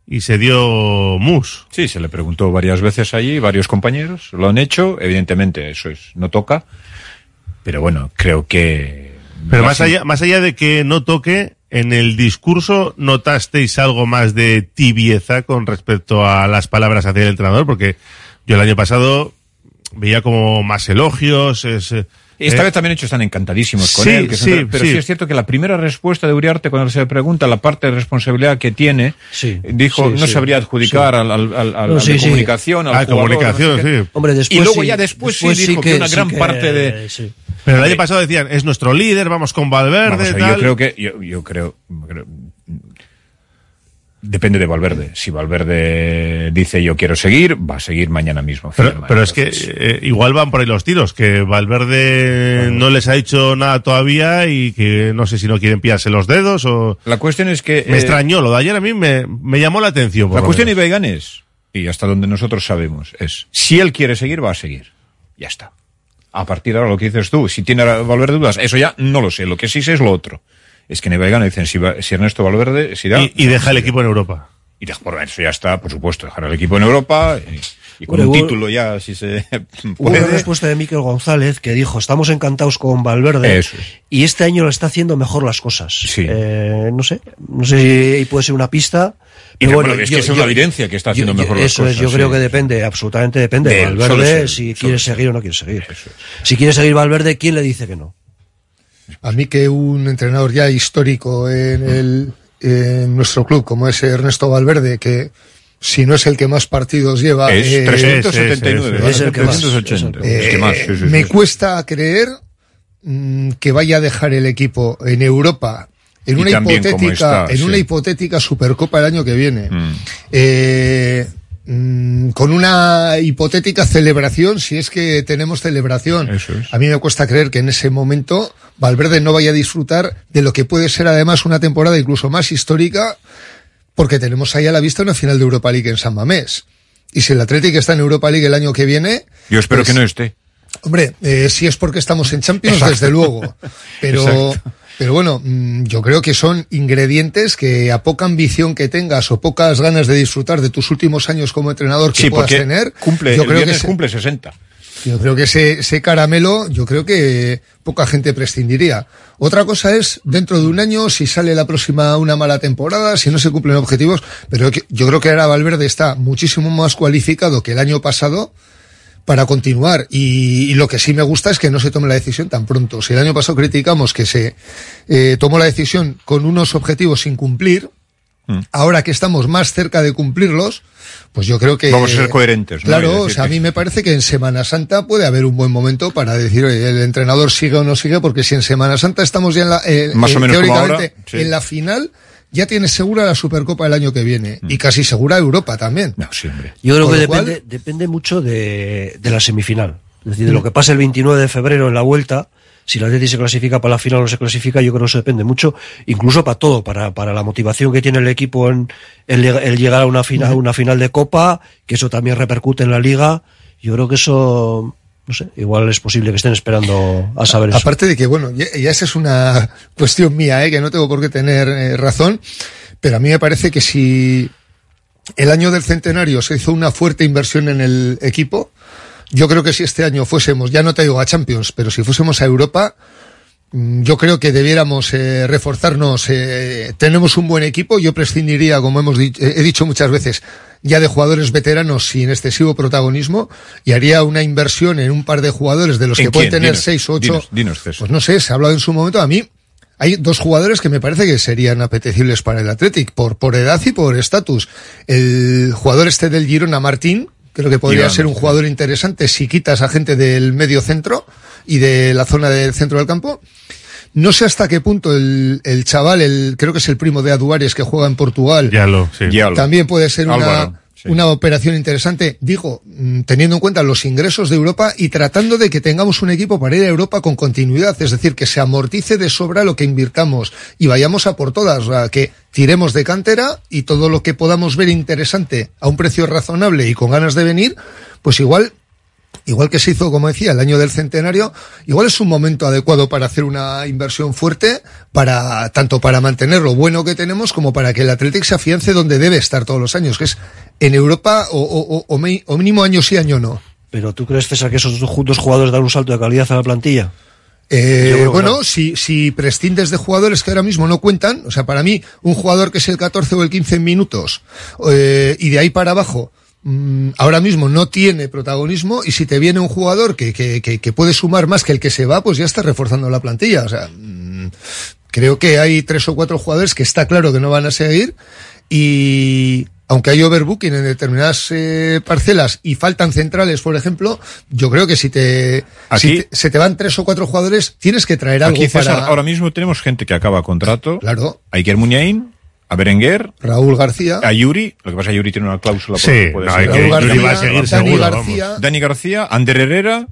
y se dio mus. Sí, se le preguntó varias veces allí, varios compañeros lo han hecho. Evidentemente, eso es, no toca. Pero bueno, creo que. Pero más sin- allá, más allá de que no toque, en el discurso notasteis algo más de tibieza con respecto a las palabras hacia el entrenador, porque yo el año pasado veía como más elogios. Es, eh, Esta eh, vez también hecho están encantadísimos con Sí, él. que sí, un- pero sí. sí. es cierto que la primera respuesta de Uriarte cuando se le pregunta la parte de responsabilidad que tiene, dijo sí, no sí, sabría adjudicar sí. al, al, al, al- No, de sí. comunicación, al Ah, jugador, comunicación, no sé sí. Hombre, después y luego sí, ya después, después sí sí dijo que, que- una sí gran que- parte de... sí. Pero el año pasado decían, es nuestro líder, vamos con Valverde. Vamos a ver, tal. yo creo que yo, yo creo, creo- depende de Valverde. Si Valverde dice yo quiero seguir, va a seguir mañana mismo. Pero, es que eh, igual van por ahí los tiros, que Valverde no les ha dicho nada todavía y que no sé si no quieren pillarse los dedos o... La cuestión es que... Me eh, extrañó, lo de ayer a mí me, me llamó la atención. por La cuestión menos. Ibai es, y hasta donde nosotros sabemos, es si él quiere seguir, va a seguir. Ya está. A partir de ahora lo que dices tú, si tiene Valverde dudas, eso ya no lo sé. Lo que sí sé es lo otro. Es que en Ibai dicen si, va- si Ernesto Valverde, si da, y, y deja el equipo en Europa. y deja- por eso ya está, por supuesto, dejar al equipo en Europa y, y con un hubo- título ya, si se Hubo una (laughs) puede. respuesta de Miquel González que dijo, estamos encantados con Valverde Eso es. y este año lo está haciendo mejor las cosas. Sí. Eh, no sé, no sé si puede ser una pista. Y pero no, bueno, es yo- que es una yo- evidencia que está haciendo yo- mejor las Eso es, cosas, yo creo que depende, absolutamente depende De Valverde, es él, si quiere es seguir o no quiere seguir. Si quiere seguir Valverde, ¿quién le dice que no? A mí que un entrenador ya histórico en, el, en nuestro club, como es Ernesto Valverde, que si no es el que más partidos lleva, Es eh, 379, es el que más, 380. eh, Es que más, sí, sí, me sí. cuesta creer mm, que vaya a dejar el equipo en Europa en una hipotética está, en sí. una hipotética Supercopa el año que viene Mm. eh, mm, con una hipotética celebración si es que tenemos celebración Eso es. a mí me cuesta creer que en ese momento Valverde no vaya a disfrutar de lo que puede ser además una temporada incluso más histórica porque tenemos ahí a la vista una final de Europa League en San Mamés y si el Atlético está en Europa League el año que viene Yo espero pues, que no esté. Hombre, eh, si es porque estamos en Champions, Exacto. desde luego. Pero, Exacto. pero bueno, mm, yo creo que son ingredientes que a poca ambición que tengas o pocas ganas de disfrutar de tus últimos años como entrenador que Sí, puedas tener, cumple, yo el creo que ese- cumple 60. yo creo que ese, ese caramelo, yo creo que poca gente prescindiría. Otra cosa es, dentro de un año, si sale la próxima una mala temporada, si no se cumplen objetivos, pero yo creo que ahora Valverde está muchísimo más cualificado que el año pasado para continuar. Y, y lo que sí me gusta es que no se tome la decisión tan pronto. Si el año pasado criticamos que se eh, tomó la decisión con unos objetivos sin cumplir, Mm. ahora que estamos más cerca de cumplirlos, pues yo creo que... Vamos a ser coherentes, ¿no? Claro, o sea, a mí me parece que en Semana Santa puede haber un buen momento para decir, oye, el entrenador sigue o no sigue, porque si en Semana Santa estamos ya en la, eh, Más o eh, menos como teóricamente, ahora, sí. en la final, ya tienes segura la Supercopa el año que viene, Mm. y casi segura Europa también. No, siempre. Yo creo Con que cual- depende, depende mucho de, de la semifinal. Es decir, de lo que pase el 29 de febrero en la vuelta, si el Atleti se clasifica para la final o no se clasifica, yo creo que eso depende mucho, incluso para todo, para, para la motivación que tiene el equipo en el, el llegar a una final, a una final de Copa, que eso también repercute en la Liga. Yo creo que eso no sé, igual es posible que estén esperando a saber eso. Aparte de que, bueno, ya, ya esa es una (laughs) cuestión mía, ¿eh? que no tengo por qué tener eh, razón, pero a mí me parece que si el año del centenario se hizo una fuerte inversión en el equipo, yo creo que si este año fuésemos, ya no te digo a Champions, pero si fuésemos a Europa, yo creo que debiéramos eh, reforzarnos. eh, tenemos un buen equipo. Yo prescindiría, como hemos di- he dicho muchas veces, ya de jugadores veteranos sin excesivo protagonismo y haría una inversión en un par de jugadores de los ¿En que pueden tener Dinos, seis o ocho. dinos, dinos. Pues no sé, se ha hablado en su momento. A mí hay dos jugadores que me parece que serían apetecibles para el Athletic, por, por edad y por estatus. El jugador este del Girona, Martín, creo que podría Girona, ser un jugador interesante si quitas a gente del medio centro y de la zona del centro del campo. No sé hasta qué punto el, el chaval, el, creo que es el primo de Aduares que juega en Portugal. Ya lo, sí. También puede ser una, Álvaro, sí. una operación interesante, digo, mm, teniendo en cuenta los ingresos de Europa y tratando de que tengamos un equipo para ir a Europa con continuidad, es decir, que se amortice de sobra lo que invirtamos y vayamos a por todas, o sea, que tiremos de cantera y todo lo que podamos ver interesante a un precio razonable y con ganas de venir, pues igual Igual que se hizo, como decía, el año del centenario, igual es un momento adecuado para hacer una inversión fuerte, para, tanto para mantener lo bueno que tenemos como para que el Athletic se afiance donde debe estar todos los años, que es en Europa o, o- o- o mi- o mínimo año sí, año no. Pero ¿tú crees, César, que esos dos jugadores dan un salto de calidad a la plantilla? Eh, bueno, no. si, si prescindes de jugadores que ahora mismo no cuentan, o sea, para mí, un jugador que es el 14 o el 15 minutos, eh, y de ahí para abajo, ahora mismo no tiene protagonismo, y si te viene un jugador que, que, que, que puede sumar más que el que se va, pues ya está reforzando la plantilla. O sea, mm, creo que hay tres o cuatro jugadores que está claro que no van a seguir, y aunque hay overbooking en determinadas eh, parcelas y faltan centrales, por ejemplo, yo creo que si te, Aquí- si te- se te van tres o cuatro jugadores, tienes que traer algo Aquí, César, para ahora mismo tenemos gente que acaba contrato. Claro. Iker Muñain, a Berenguer, Raúl García, a Yuri. Lo que pasa es que Yuri tiene una cláusula. Sí, puede ser. Raúl García, Yuri va a seguir Dani seguro, García, vamos. Dani García, Ander Herrera,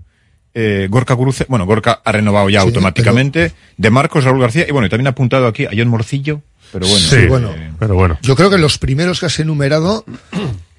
eh, Gorka Guruce, bueno, Gorka ha renovado ya Sí, automáticamente, de Marcos, Raúl García, y bueno, y también ha apuntado aquí a John Morcillo, pero bueno. Sí, eh, bueno. pero bueno. Yo creo que los primeros que has enumerado,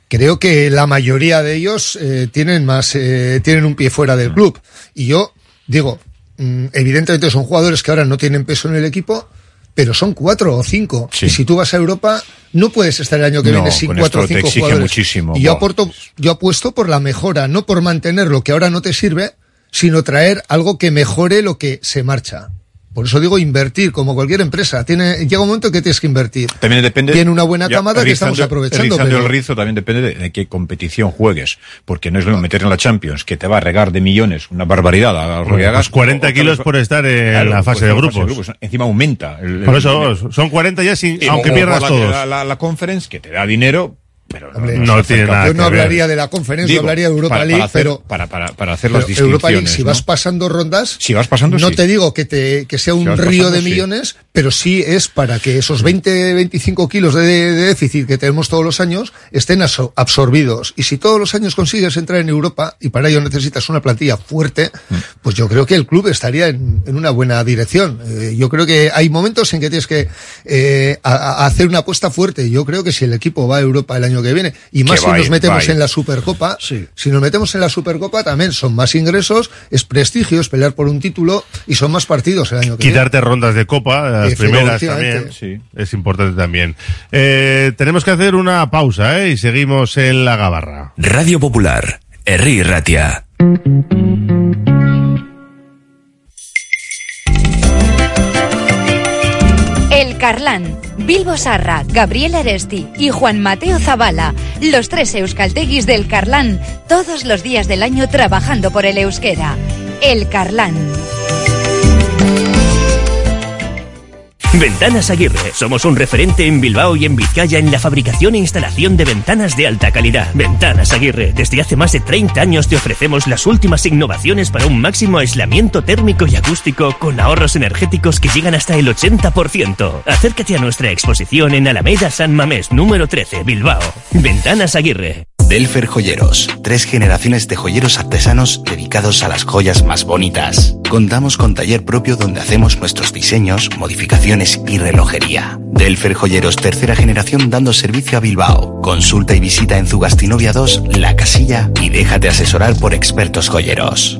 creo que la mayoría de ellos eh, tienen más, eh, tienen un pie fuera del club. Y yo digo, mm, evidentemente son jugadores que ahora no tienen peso en el equipo, pero son cuatro o cinco. Sí. Y si tú vas a Europa, no puedes estar el año que No, viene sin cuatro o te cinco exige jugadores. muchísimo, Y yo aporto, yo apuesto por la mejora, no por mantener lo que ahora no te sirve, sino traer algo que mejore lo que se marcha. Por eso digo invertir, como cualquier empresa. Tiene, llega un momento que tienes que invertir. También depende. Tiene una buena ya, camada que estamos aprovechando. pero- el rizo también depende de, de qué competición juegues. Porque no es lo mismo meter en la Champions, que te va a regar de millones, una barbaridad a lo que Pues hagas. 40 Otra kilos vez- por estar en Claro, la pues fase de en la grupos. Encima aumenta. el- Por el- eso son 40 ya sin, y aunque o- o pierdas la, todos. La, la, la conference que te da dinero, pero Hombre, No tiene nada Yo no hablaría de la conferencia, Digo, hablaría de Europa para- League, para hacer- pero, para, para, para hacer las distinciones. Europa League, si ¿no? vas pasando rondas, Si vas pasando, no sí. te digo que, te, que sea un Si río pasando, de sí. millones, pero sí es para que esos 20, 25 kilos de, de déficit que tenemos todos los años estén absorbidos. Y si todos los años consigues entrar en Europa y para ello necesitas una plantilla fuerte, Mm. pues yo creo que el club estaría en, en una buena dirección. Eh, yo creo que hay momentos en que tienes que eh, a- a hacer una apuesta fuerte. Yo creo que si el equipo va a Europa el año que viene, y más Que si va nos ir, metemos va en la Supercopa, si nos metemos en la Supercopa también son más ingresos, es prestigio, es pelear por un título y son más partidos el año que viene. Quitarte rondas de copa, las primeras también. Es importante también. Eh, tenemos que hacer una pausa, ¿eh? Y seguimos en la gabarra. Radio Popular, Herri Ratia. Carlán, Bilbo Sarra, Gabriel Aresti y Juan Mateo Zabala, los tres euskalteguis del Carlán, todos los días del año trabajando por el euskera. El Carlán. Ventanas Aguirre. Somos un referente en Bilbao y en Vizcaya en la fabricación e instalación de ventanas de alta calidad. Ventanas Aguirre. Desde hace más de 30 años te ofrecemos las últimas innovaciones para un máximo aislamiento térmico y acústico con ahorros energéticos que llegan hasta el 80%. Acércate a nuestra exposición en Alameda San Mamés, número 13, Bilbao. Ventanas Aguirre. Delfer Joyeros, tres generaciones de joyeros artesanos dedicados a las joyas más bonitas. Contamos con taller propio donde hacemos nuestros diseños, modificaciones y relojería. Delfer Joyeros, tercera generación dando servicio a Bilbao. Consulta y visita en Zugastinovia 2, La Casilla y déjate asesorar por expertos joyeros.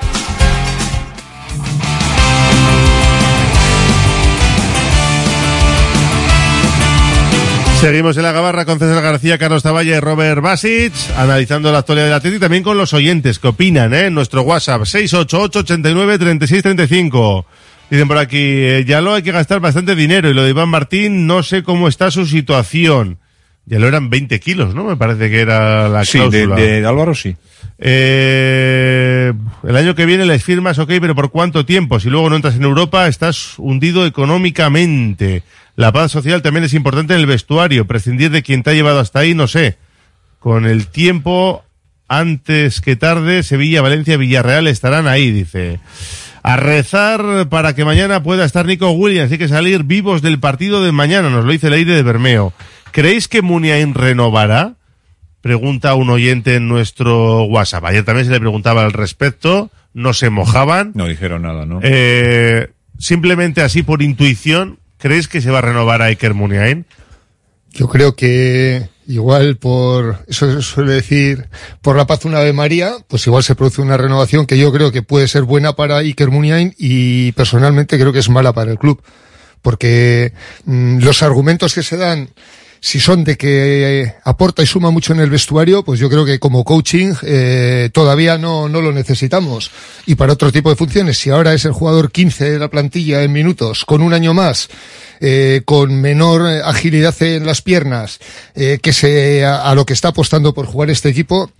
Seguimos en la gabarra con César García, Carlos Taballa y Robert Basic, analizando la actualidad del Atlético y también con los oyentes que opinan, ¿eh? En nuestro WhatsApp, 688-89-3635. Dicen por aquí, eh, ya lo hay que gastar bastante dinero y lo de Iván Martín, no sé cómo está su situación. Ya lo eran 20 kilos, ¿no? Me parece que era la Sí, de, cláusula. de Álvaro sí. Eh, el año que viene les firmas, ok, pero ¿por cuánto tiempo? Si luego no entras en Europa, estás hundido económicamente. La paz social también es importante en el vestuario. Prescindir de quien te ha llevado hasta ahí, no sé. Con el tiempo, antes que tarde, Sevilla, Valencia, Villarreal estarán ahí, dice. A rezar para que mañana pueda estar Nico Williams. Hay que salir vivos del partido de mañana, nos lo dice el aire de Bermeo. ¿Creéis que Muniain renovará? Pregunta un oyente en nuestro WhatsApp. Ayer también se le preguntaba al respecto, no se mojaban. No dijeron nada, ¿no? Eh, simplemente así por intuición, ¿crees que se va a renovar a Iker Muniain? Yo creo que igual por, eso suele decir, por la paz una Ave María, pues igual se produce una renovación que yo creo que puede ser buena para Iker Muniain y personalmente creo que es mala para el club. Porque mm, los argumentos que se dan, si son de que eh, aporta y suma mucho en el vestuario, pues yo creo que como coaching eh, todavía no, no lo necesitamos. Y para otro tipo de funciones, si ahora es el jugador 15 de la plantilla en minutos, con un año más, eh, con menor eh, agilidad en las piernas, eh, que se, a, a lo que está apostando por jugar este equipo,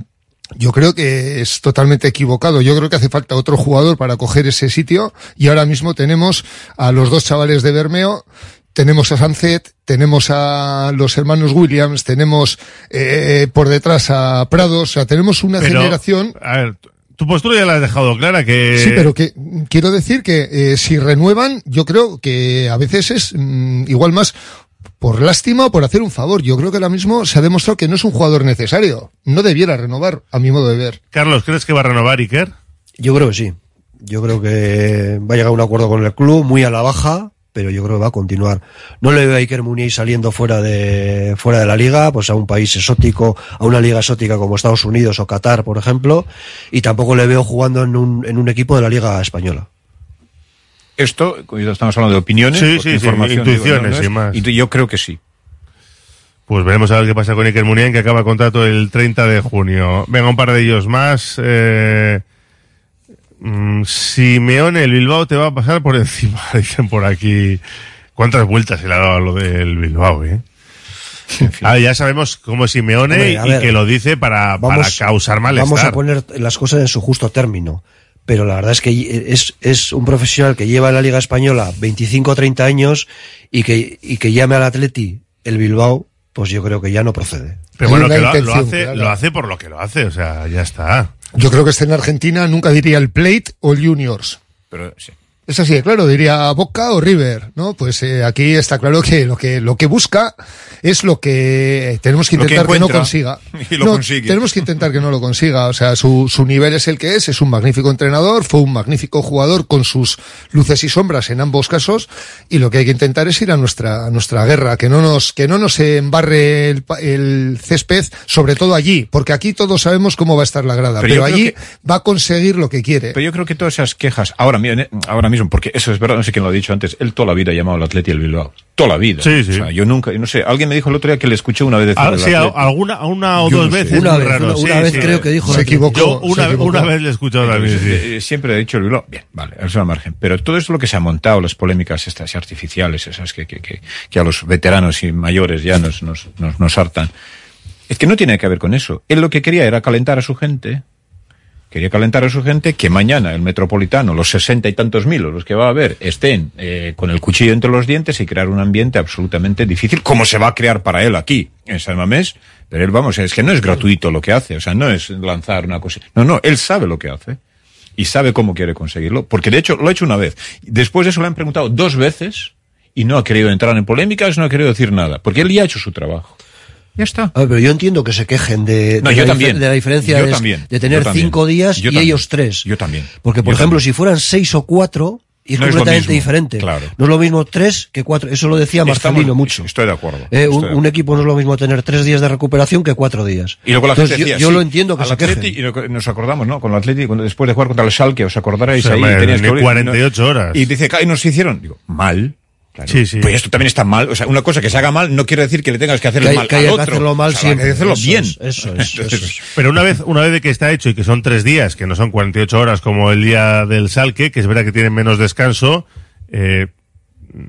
yo creo que es totalmente equivocado. Yo creo que hace falta otro jugador para coger ese sitio y ahora mismo tenemos a los dos chavales de Bermeo, tenemos a Sancet, tenemos a los hermanos Williams, tenemos eh, por detrás a Prados, o sea, tenemos una Pero, generación A ver, tu postura ya la has dejado clara que... Sí, pero que quiero decir que eh, si renuevan, yo creo que a veces es mm, igual más por lástima o por hacer un favor. Yo creo que ahora mismo se ha demostrado que no es un jugador necesario. No debiera renovar, a mi modo de ver. Carlos, ¿crees que va a renovar Iker? Yo creo que sí. Yo creo que va a llegar a un acuerdo con el club, muy a la baja, pero yo creo que va a continuar. No le veo a Iker saliendo fuera de, fuera de la liga, pues a un país exótico, a una liga exótica como Estados Unidos o Qatar, por ejemplo, y tampoco le veo jugando en un, en un equipo de la liga española. Esto, estamos hablando de opiniones, Sí, sí, sí, información, intuiciones digo, no, y más. y yo creo que sí. Pues veremos a ver qué pasa con Iker Muniain, que acaba el contrato el 30 de junio. Venga, un par de ellos más. Eh, mm, Simeone, el Bilbao te va a pasar por (laughs) encima, dicen por aquí. ¿Cuántas vueltas se le ha dado a lo del Bilbao, eh? Ah, ya sabemos cómo es Simeone Hombre, y ver, que lo dice para, para causar malestar. Vamos a poner las cosas en su justo término. Pero la verdad es que es, es un profesional que lleva en la Liga Española 25 o 30 años y que, y que llame al Atleti el Bilbao, pues yo creo que ya no procede. Pero bueno, que lo, lo hace, lo hace por lo que lo hace, o sea, ya está. Yo creo que este en Argentina nunca diría el Plate o el Juniors. Pero sí. Es así de claro, diría Boca o River, ¿no? Pues eh, aquí está claro que lo que lo que busca es lo que tenemos que intentar que, no consiga. (laughs) y lo No, consigue. Tenemos que intentar que no lo consiga. O sea, su, su nivel es el que es, es un magnífico entrenador, fue un magnífico jugador con sus luces y sombras en ambos casos, y lo que hay que intentar es ir a nuestra, a nuestra guerra, que no nos, que no nos embarre el, el césped, sobre todo allí, porque aquí todos sabemos cómo va a estar la grada, Pero allí va a conseguir lo que quiere. Pero yo creo que todas esas quejas, ahora, mi- ahora mismo, porque eso es verdad, no sé quién lo ha dicho antes, él toda la vida ha llamado al Atleti el Bilbao. Toda la vida. Sí, sí. O sea, yo nunca, no sé, alguien me dijo el otro día que le escuché una vez decir Ah, el sí, alguna, una o Yo dos no veces. Una vez, raro. una- Sí, una vez sí. creo que dijo Se la- equivocó. Yo una, se equivocó. una vez le he escuchado también, sí. Eh, Siempre he dicho el Bilbao. Bien, vale, eso al margen. Pero todo eso lo que se ha montado, las polémicas estas artificiales, esas que, que, que, que a los veteranos y mayores ya nos, nos, nos, nos hartan. Es que no tiene que ver con eso. Él lo que quería era calentar a su gente. Quería calentar a su gente que mañana el metropolitano, los sesenta y tantos mil, los que va a haber, estén eh, con el cuchillo entre los dientes y crear un ambiente absolutamente difícil, como se va a crear para él aquí, en San Mamés. Pero él, vamos, es que no es gratuito lo que hace, o sea, no es lanzar una cosa. No, no, él sabe lo que hace y sabe cómo quiere conseguirlo, porque de hecho lo ha hecho una vez. Después de eso le han preguntado dos veces y no ha querido entrar en polémicas, no ha querido decir nada, porque él ya ha hecho su trabajo. Ya está. A ver, pero yo entiendo que se quejen de, No, de yo la, también. de la diferencia Yo de, también. de tener cinco días Yo y también. ellos tres. Yo también. Porque, por Yo ejemplo, también. si fueran seis o cuatro, es No es lo completamente mismo, diferente. claro. No es lo mismo tres que cuatro. Eso lo decía Estamos- Marcelino mucho. Estoy de acuerdo. Eh, un, equipo no es lo mismo tener tres días de recuperación que cuatro días. Y luego la Entonces, gente yo- decía, yo, sí, lo entiendo que al se Atleti, y lo que nos acordamos, ¿no? Con el Atleti, después de jugar contra el Schalke, os acordaréis Sí, ahí, hombre, tenías que- 48 horas. Y dice, "Ca- y nos hicieron, digo, mal. Claro. Sí, sí. Pues esto también está mal. O sea, una cosa que se haga mal no quiere decir que le tengas que hacer Que el mal que al haya que otro. hacerlo mal O sea, hay que siempre. hacerlo Eso bien. es, eso es, eso Entonces, es. Pero una vez, una vez de que está hecho y que son tres días, que no son 48 horas como el día del Salque, que es verdad que tienen menos descanso, eh,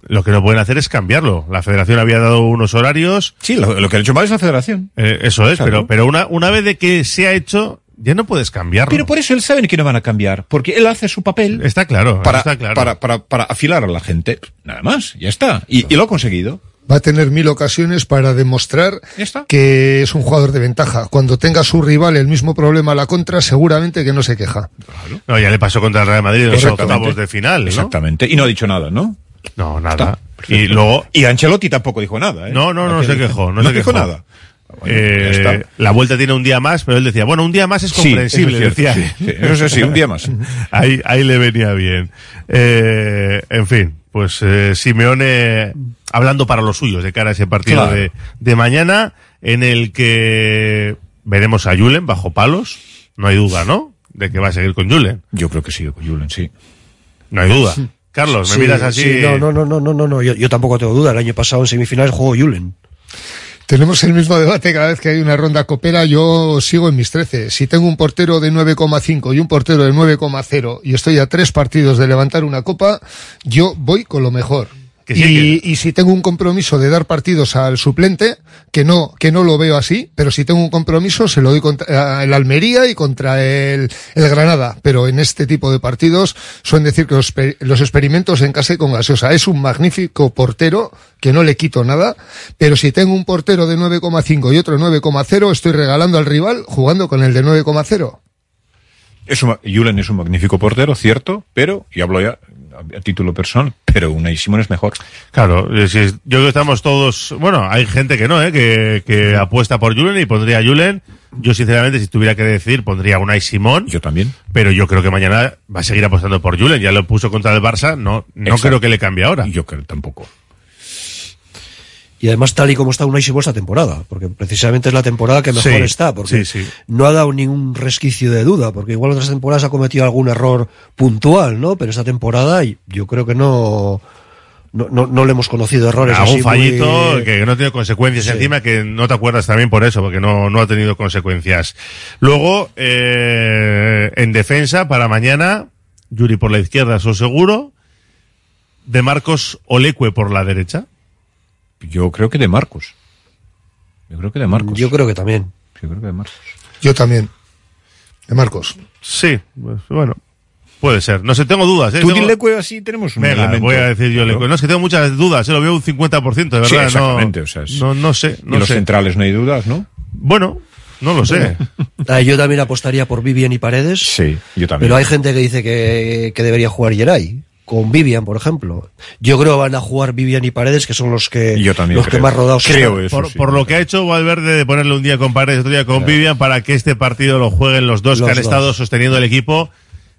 lo que no pueden hacer es cambiarlo. La federación había dado unos horarios. Sí, lo, lo que ha hecho mal es la federación. eh, eso es, Claro. pero, pero una, una vez de que se ha hecho, ya no puedes cambiarlo. Pero por eso él sabe que no van a cambiar, porque él hace su papel Está claro, para, está claro. para, para, para afilar a la gente. Nada más, ya está. Y, y lo ha conseguido. Va a tener mil ocasiones para demostrar que es un jugador de ventaja. Cuando tenga su rival el mismo problema a la contra, seguramente que no se queja. No, ya le pasó contra el Real Madrid en los octavos de final, ¿no? Exactamente. Y no ha dicho nada, ¿no? No, nada. Está. Y luego, Y Ancelotti tampoco dijo nada, ¿eh? No, no, no se quejó, no se dijo quejó. nada. Bueno, eh, la vuelta tiene un día más, pero él decía, bueno, un día más es Sí, comprensible, eso es decía. cierto, sí, sí, eso sí, un día más. (laughs) ahí, ahí le venía bien. Eh, en fin, pues eh, Simeone hablando para los suyos de cara a ese partido Claro. de, de mañana, en el que veremos a Julen bajo palos, no hay duda, ¿no? De que va a seguir con Julen. Yo creo que sí, con Julen, sí. No hay duda. Carlos, me Sí, miras así. sí, no, no, no, no, no, no, no, yo, yo tampoco tengo duda. El año pasado en semifinales jugó Julen. Tenemos el mismo debate cada vez que hay una ronda copera. Yo sigo en mis 13. Si tengo un portero de 9,5 y un portero de 9,0 y estoy a tres partidos de levantar una copa, yo voy con lo mejor. Que sí, y, y si tengo un compromiso de dar partidos al suplente, que no, que no lo veo así, pero si tengo un compromiso se lo doy contra el Almería y contra el, el Granada. Pero en este tipo de partidos suelen decir que los, los experimentos en casa y con gaseosa. Es un magnífico portero, que no le quito nada, pero si tengo un portero de 9,5 y otro de 9,0, estoy regalando al rival jugando con el de 9,0. Es un, Julen es un magnífico portero, cierto, pero, y hablo ya a, a título personal, pero Unai Simón es mejor. Claro, es- yo creo que estamos todos, bueno, hay gente que no, ¿eh? que, que apuesta por Julen y pondría a Julen. Yo sinceramente, si tuviera que decir, pondría a Unai Simón. Yo también. Pero yo creo que mañana va a seguir apostando por Julen. Ya lo puso contra el Barça, no, no Exacto. creo que le cambie ahora. Yo creo tampoco. Y además tal y como está Unai Simón esta temporada, porque precisamente es la temporada que mejor Sí, está, porque sí, sí. no ha dado ningún resquicio de duda, porque igual otras temporadas ha cometido algún error puntual, ¿no? Pero esta temporada yo creo que no no, no, no le hemos conocido errores Algún así fallito muy- que no tiene consecuencias Sí. encima, que no te acuerdas también por eso, porque no, no ha tenido consecuencias. Luego, eh, en defensa, para mañana, Yuri por la izquierda, eso seguro. De Marcos Olecue por la derecha. Yo creo que de Marcos. Yo creo que de Marcos. Yo creo que también. Yo creo que de Marcos. Yo también. De Marcos. Sí, pues, bueno, puede ser. No sé, tengo dudas. ¿eh? Tú Tengo- dile que así tenemos un Venga, elemento. voy a decir yo Claro. Lecue. No, es que tengo muchas dudas, eh, lo veo un 50%, de Sí, verdad. exactamente, no, o sea, es- no, no sé, y los sé. centrales no hay dudas, ¿no? Bueno, no lo sé. (laughs) Ah, yo también apostaría por Vivian y Paredes. Sí, yo también. Pero hay gente que dice que, que debería jugar Geray. Con Vivian, por ejemplo. Yo creo que van a jugar Vivian y Paredes, que son los que, Yo también los que creo. más rodados Creo están. eso, Por, sí. por lo que ha hecho Valverde de ponerle un día con Paredes, otro día con Claro. Vivian, para que este partido lo jueguen los dos Los que han dos. estado sosteniendo el equipo,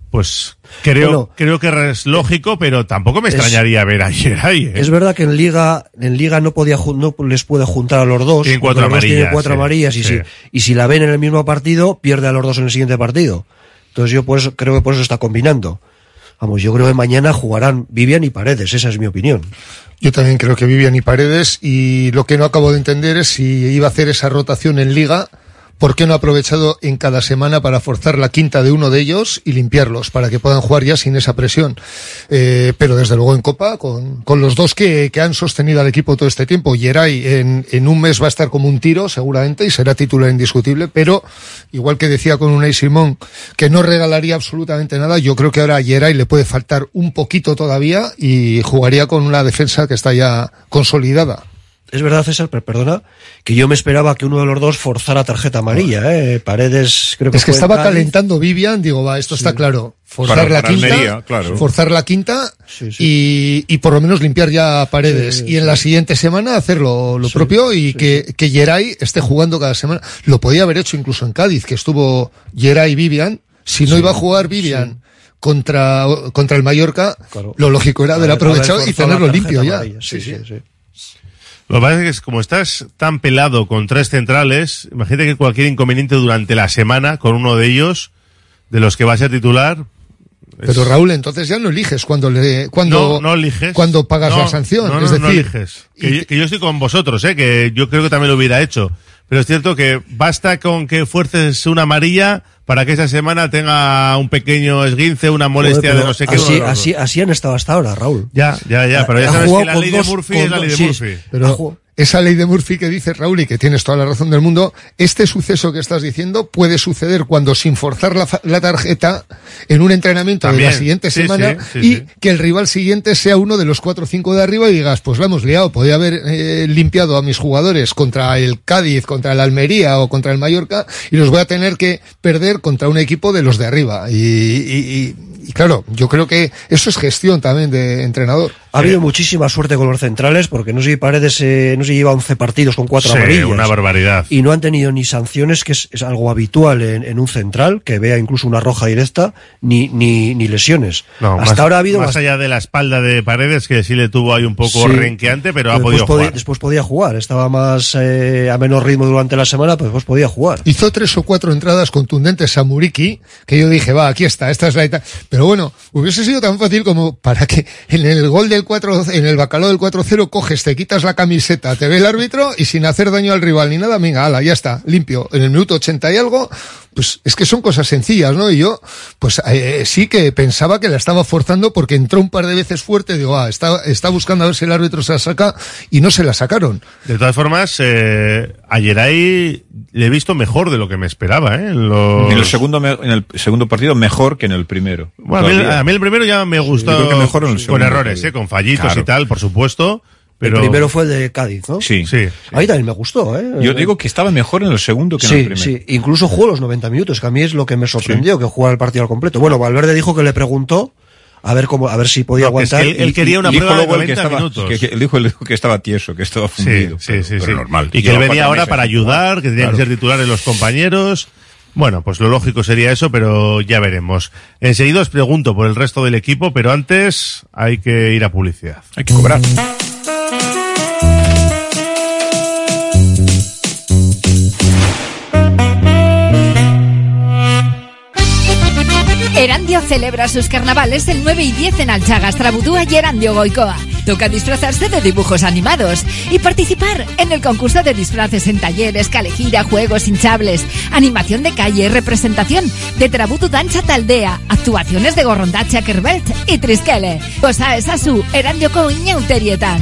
pues creo, Bueno. creo que es lógico, pero tampoco me Es- extrañaría ver a Geray. ¿eh? Es verdad que en Liga, en Liga no podía no les puede juntar a los dos. Tienen cuatro tienen amarillas, cuatro sí, amarillas y, sí. si, y si la ven en el mismo partido, pierde a los dos en el siguiente partido. Entonces yo por eso, creo que por eso está combinando. Vamos, yo creo que mañana jugarán Vivian y Paredes, esa es mi opinión. Yo también creo que Vivian y Paredes y lo que no acabo de entender es si iba a hacer esa rotación en liga, ¿por qué no ha aprovechado en cada semana para forzar la quinta de uno de ellos y limpiarlos para que puedan jugar ya sin esa presión? Eh, pero desde luego en Copa, con, con los dos que, que han sostenido al equipo todo este tiempo, Geray en, en un mes va a estar como un tiro seguramente y será titular indiscutible, pero igual que decía con Unai Simón que no regalaría absolutamente nada, yo creo que ahora a Geray le puede faltar un poquito todavía y jugaría con una defensa que está ya consolidada. Es verdad, César, pero perdona, que yo me esperaba que uno de los dos forzara tarjeta amarilla, ¿eh? Paredes creo que Es que estaba Cádiz. calentando Vivian, digo, va, esto está claro. Forzar Para- la para quinta, Almería, claro. forzar la quinta Y, y por lo menos limpiar ya paredes. Sí, y en la siguiente semana hacer lo, lo propio y que, que Geray esté jugando cada semana. Lo podía haber hecho incluso en Cádiz, que estuvo Geray Vivian. Si no iba a jugar Vivian contra, contra el Mallorca, lo lógico era haber aprovechado y tenerlo limpio ya. amarilla, sí, sí, sí. Lo que pasa es que como estás tan pelado con tres centrales, imagínate que cualquier inconveniente durante la semana con uno de ellos, de los que va a titular. Pero Raúl, entonces ya no eliges cuando le, cuando, no, no eliges. cuando pagas No, la sanción. No, es decir, eliges. Que, yo, que yo estoy con vosotros, ¿eh? que yo creo que también lo hubiera hecho. Pero es cierto que basta con que fuerces una amarilla para que esa semana tenga un pequeño esguince, una molestia Joder, de no sé qué. así, así, así han estado hasta ahora, Raúl. Ya, ya, ya, pero ya Ha sabes jugado que la con ley dos- de Murphy es la ley de sí, Murphy. Pero esa ley de Murphy que dice Raúl y que tienes toda la razón del mundo, este suceso que estás diciendo puede suceder cuando sin forzar la, la tarjeta en un entrenamiento de la siguiente Sí, semana sí, sí, y que el rival siguiente sea uno de los cuatro o cinco de arriba y digas, pues la hemos liado, podía haber eh, limpiado a mis jugadores contra el Cádiz, contra el Almería o contra el Mallorca y los voy a tener que perder contra un equipo de los de arriba. Y, y- y- y claro, yo creo que eso es gestión también de entrenador. Ha habido muchísima suerte con los centrales porque no sé si Paredes eh, no se lleva 11 partidos con cuatro Sí, amarillas. una barbaridad. Y no han tenido ni sanciones, que es, es algo habitual en, en un central, que vea incluso una roja directa, ni, ni, ni lesiones. No, Hasta más, ahora ha habido más bast- allá de la espalda de Paredes, que sí le tuvo ahí un poco Sí. renqueante, pero ha después podido podía- jugar. Después podía jugar, estaba más eh, a menor ritmo durante la semana, pero después podía jugar. Hizo tres o cuatro entradas contundentes a Muriki, que yo dije, va, aquí está, esta es la eta-". Pero bueno, hubiese sido tan fácil como para que en el gol del 4, en el bacalao del 4-0 coges, te quitas la camiseta, te ve el árbitro y sin hacer daño al rival ni nada, venga, ala, ya está, limpio. En el minuto 80 y algo, pues es que son cosas sencillas, ¿no? Y yo, pues eh, sí que pensaba que la estaba forzando porque entró un par de veces fuerte, digo, ah, está, está buscando a ver si el árbitro se la saca y no se la sacaron. De todas formas, eh, ayer ahí le he visto mejor de lo que me esperaba, ¿eh? En, los- En el segundo me- en el segundo partido mejor que en el primero. Bueno, a, mí, Todavía. a mí el primero ya me gustó. yo creo que mejor en el con segundo errores, todavía. ¿eh? Con fallitos Claro. y tal, por supuesto. Pero... El primero fue el de Cádiz, ¿no? Sí. Sí. A mí también me gustó, ¿eh? Yo digo que estaba mejor en el segundo que en el Sí, primero. sí, incluso jugó los 90 minutos, que a mí es lo que me sorprendió, que jugara el partido al completo. Bueno, Valverde dijo que le preguntó a ver cómo, a ver si podía No, que es que aguantar. él- él quería una Dijo prueba de luego él que 90 estaba, minutos. que- que- él dijo, él dijo que estaba tieso, que estaba Sí, fundido. sí, pero- sí, pero sí. normal. Y que él venía ahora meses para ayudar, que tenían Claro. que ser titulares los compañeros. Bueno, pues lo lógico sería eso, pero ya veremos. Enseguida os pregunto por el resto del equipo, pero antes hay que ir a publicidad. Hay que cobrar. Thank you. Celebra sus carnavales el 9 y 10 en Alchagas, Trabudúa y Erandio Goicoa. Toca disfrazarse de dibujos animados y participar en el concurso de disfraces en talleres, calejira, juegos hinchables, animación de calle, representación de Trabutu Dancha Taldea, actuaciones de Gorrondacha Kerbelt y Trisquele. Cosa es a su Erandio Coiñeuterietan.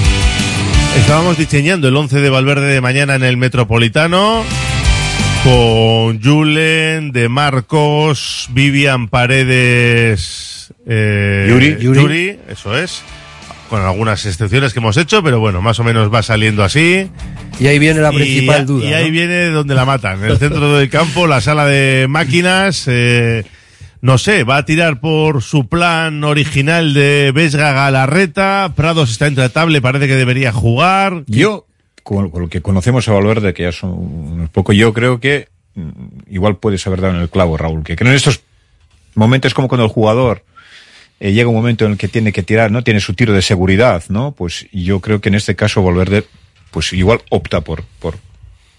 Estábamos diseñando el 11 de Valverde de mañana en el Metropolitano con Julen, De Marcos, Vivian Paredes, eh, Yuri. Yuri, eso es, con algunas excepciones que hemos hecho, pero bueno, más o menos va saliendo así. Y ahí viene la Y- principal duda. Y ahí ¿no? viene donde la matan, el centro del campo, la sala de máquinas. eh, no sé, va a tirar por su plan original de Vesga Galarreta. Prados está intratable, parece que debería jugar. Yo, con, lo que conocemos a Valverde, que ya son unos poco, yo creo que mm, igual puedes haber dado en el clavo, Raúl, que creo en estos momentos como cuando el jugador eh, llega un momento en el que tiene que tirar, ¿no? Tiene su tiro de seguridad, ¿no? Pues yo creo que en este caso Valverde, pues igual opta por, por,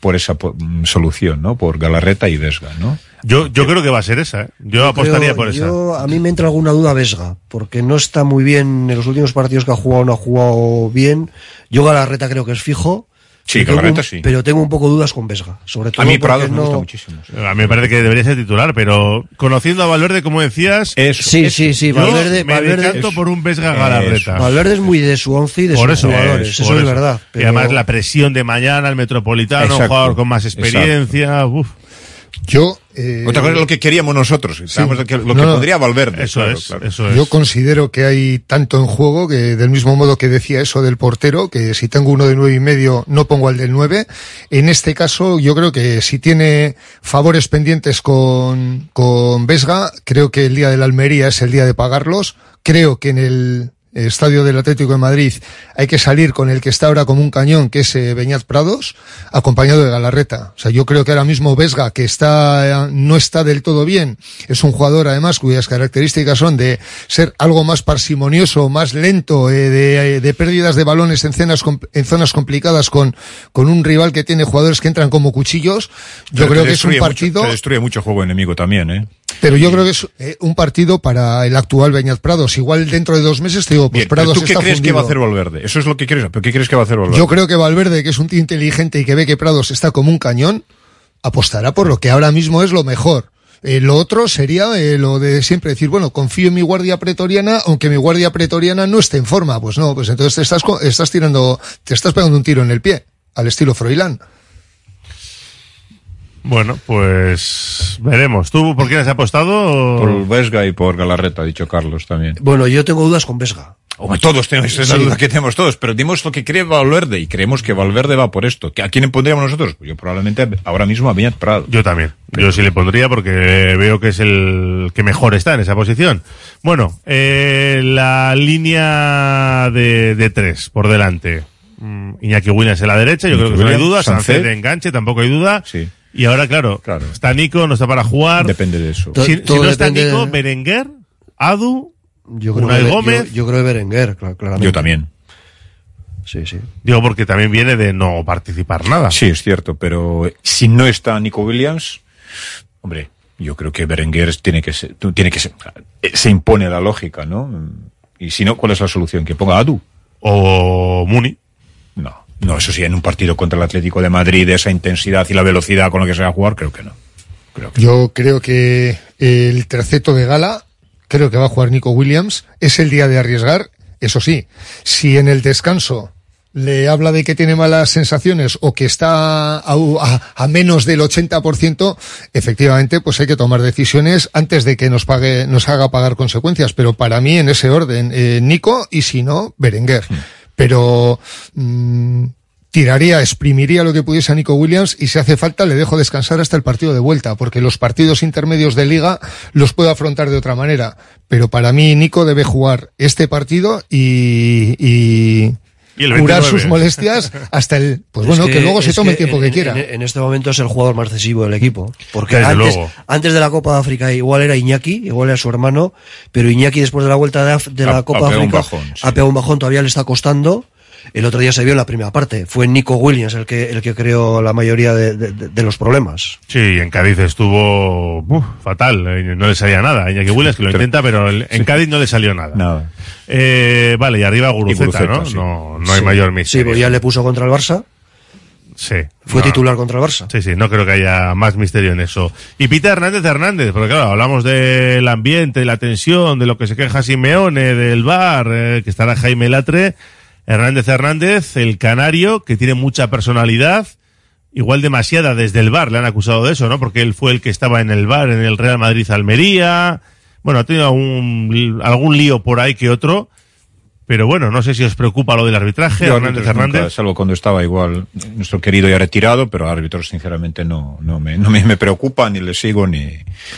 por esa po- mm, solución, ¿no? Por Galarreta y Vesga, ¿no? Yo, yo creo que va a ser esa. ¿eh? Yo, apostaría Creo- por esa. yo- a mí me entra alguna duda Vesga, porque no está muy bien en los últimos partidos que ha jugado, no ha jugado bien. Yo Galarreta creo que es fijo. Sí, pero tengo sí. Pero tengo un poco dudas con Vesga, sobre todo A mí Prados me no- gusta muchísimo. A mí me parece que debería ser titular, pero conociendo a Valverde, como decías, Sí, sí, sí, yo Valverde, me Valverde decanto por un Vesga Galarreta. Valverde es muy de su once y de Por sus eso, jugadores, es, eso es verdad. Y además la presión de mañana, el Metropolitano, un jugador con más experiencia. uf. Yo. Eh, Otra cosa es lo que queríamos nosotros, lo No, que no. podría Valverde. Eso claro, es, claro. eso es. Yo considero que hay tanto en juego que del mismo modo que decía eso del portero, que si tengo uno de nueve y medio no pongo al del nueve. En este caso yo creo que si tiene favores pendientes con, con Vesga, creo que el día de la Almería es el día de pagarlos. Creo que en el estadio del Atlético de Madrid, hay que salir con el que está ahora como un cañón, que es eh, Beñat Prados, acompañado de Galarreta. O sea, yo creo que ahora mismo Vesga, que está, eh, no está del todo bien, es un jugador además cuyas características son de ser algo más parsimonioso, más lento, eh, de, de pérdidas de balones en, cenas, en zonas complicadas con, con un rival que tiene jugadores que entran como cuchillos. Yo Pero creo que es un mucho- partido. te destruye mucho juego enemigo también, ¿eh? Pero yo creo que es eh, un partido para el actual Beñat Prados. Igual dentro de dos meses te digo, pues Bien, pero Prados ¿Tú qué está crees que va a hacer Valverde? Eso es lo que quieres. ¿Pero qué crees que va a hacer Valverde? Yo creo que Valverde, que es un tío inteligente y que ve que Prados está como un cañón, apostará por lo que ahora mismo es lo mejor. Eh, lo otro sería eh, lo de siempre decir, bueno, confío en mi guardia pretoriana, aunque mi guardia pretoriana no esté en forma. Pues no, pues entonces te estás, estás tirando, te estás pegando un tiro en el pie, al estilo Froilán. Bueno, pues veremos. ¿Tú por quién has apostado? Por Vesga y por Galarreta, ha dicho Carlos también. Bueno, yo tengo dudas con Vesga. Hombre, todos tenemos esa Sí. duda que tenemos todos, pero dimos lo que cree Valverde y creemos que Valverde va por esto. ¿A quién pondríamos nosotros? Pues yo probablemente ahora mismo a Beñat Prado. Yo también. Yo sí le pondría porque veo que es el que mejor está en esa posición. Bueno, eh, la línea de, de tres por delante. Mm, Iñaki Williams en la derecha, yo Iñaki creo que no hay duda. Sánchez de enganche, tampoco hay duda. Sí. Y ahora, claro, está Nico, no está para jugar. Depende de eso. Si, no está Nico, de- Berenguer, Adu, Yo creo, Unai que, Gómez. Yo, yo creo que Berenguer, cla- claramente. Yo también. Sí, sí. Digo, porque también viene de no participar nada. Sí, es cierto, pero si no está Nico Williams, hombre, yo creo que Berenguer tiene que ser, tiene que ser, eh, se impone la lógica, ¿no? Y si no, ¿cuál es la solución? Que ponga Adu. O Muni. No, no, eso sí, en un partido contra el Atlético de Madrid, esa intensidad y la velocidad con la que se va a jugar, creo que no. Yo creo que el terceto de gala, creo que va a jugar Nico Williams, es el día de arriesgar. Eso sí, si en el descanso le habla de que tiene malas sensaciones o que está a, a- a menos del 80%, efectivamente, pues hay que tomar decisiones antes de que nos pague, nos haga pagar consecuencias. Pero para mí, en ese orden, eh, Nico y si no, Berenguer. Pero, mm, tiraría, exprimiría lo que pudiese a Nico Williams y si hace falta le dejo descansar hasta el partido de vuelta, porque los partidos intermedios de liga los puedo afrontar de otra manera. Pero para mí Nico debe jugar este partido y, y, curar 29. sus molestias hasta el, pues (laughs) Es bueno, que, luego se tome el tiempo en- que quiera. En, en este momento es el jugador más decisivo del equipo. Porque Desde antes, luego. antes de la Copa de África igual era Iñaki, igual era su hermano, pero Iñaki después de la vuelta de, Af- de la ha Copa de África bajón, sí. ha pegado un bajón, todavía le está costando. El otro día se vio en la primera parte. Fue Nico Williams el que, el que creó la mayoría de, de- de- de los problemas. Sí, en Cádiz estuvo uf, fatal, eh, no le salía nada. Iñaki Williams que lo intenta, pero el- en Cádiz no le salió nada. Nada. Eh, vale, y arriba Guruceta, Guruceta, ¿no? sí. No, no hay Sí. mayor Sí, misterio. pues ya le puso contra el Barça. Sí. Fue no. titular contra el Barça. Sí, sí, no creo que haya más misterio en eso. Y Peter Hernández Hernández, porque claro, hablamos del ambiente, la tensión, de lo que se queja Simeone, del bar, eh, que estará Jaime Latre. Hernández Hernández, el canario, que tiene mucha personalidad, igual demasiada desde el bar, le han acusado de eso, ¿no? Porque él fue el que estaba en el bar, en el Real Madrid Almería. Bueno, ha tenido algún, algún lío por ahí que otro. Pero bueno, no sé si os preocupa lo del arbitraje, Yo Hernández nunca, Hernández. salvo cuando estaba igual nuestro querido ya retirado, pero árbitros sinceramente no, no, me, no me, me preocupa, ni le sigo, ni...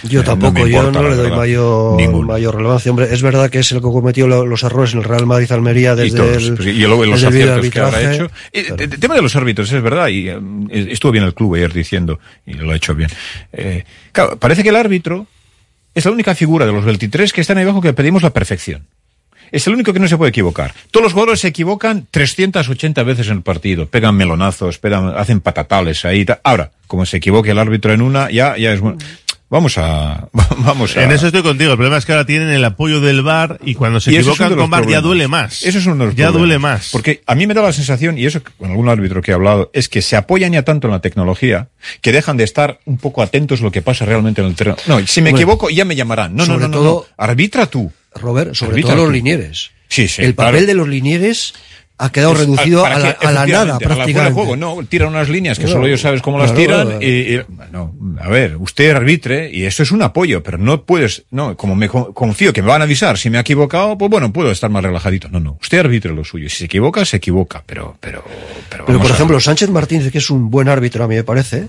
Yo eh, tampoco, me yo importa, no le doy verdad. mayor, mayor relevancia. Hombre, es verdad que es el que cometió lo- los errores en el Real Madrid Almería y, desde todos, el, pues, y luego los aciertos que habrá hecho. El tema de los árbitros es verdad, y eh, estuvo bien el club ayer diciendo, y lo ha hecho bien. Eh, claro, parece que el árbitro es la única figura de los 23 que están ahí abajo que pedimos la perfección. Es el único que no se puede equivocar. Todos los jugadores se equivocan 380 veces en el partido. Pegan melonazos, pegan, hacen patatales ahí. Ahora, como se equivoque el árbitro en una, ya, ya es bueno. Vamos a, (laughs) vamos a. En eso estoy contigo. El problema es que ahora tienen el apoyo del bar y cuando se Y equivocan con bar ya duele más. Eso es uno de los Ya problemas. duele más. Porque a mí me da la sensación, y eso con algún árbitro que he hablado, es que se apoyan ya tanto en la tecnología que dejan de estar un poco atentos a lo que pasa realmente en el terreno. No, si me Bueno, equivoco ya me llamarán. No, no, no, no, todo- no. Arbitra tú. Robert, sobre Arbitra todo los linieres. Sí, sí. el papel claro. de los linieres ha quedado Es- reducido a la, a la nada efectivamente, a la prácticamente. juego, no, tiran unas líneas que solo ellos sabes cómo las tiran claro. y, y- no, a ver, usted arbitre y eso es un apoyo, pero no puedes, no, como me co- confío que me van a avisar si me he equivocado, pues bueno, puedo estar más relajadito. No, no, usted arbitre lo suyo, si se equivoca, se equivoca, pero pero pero, Pero, por ejemplo, Sánchez Martínez, que es un buen árbitro, a mí me parece,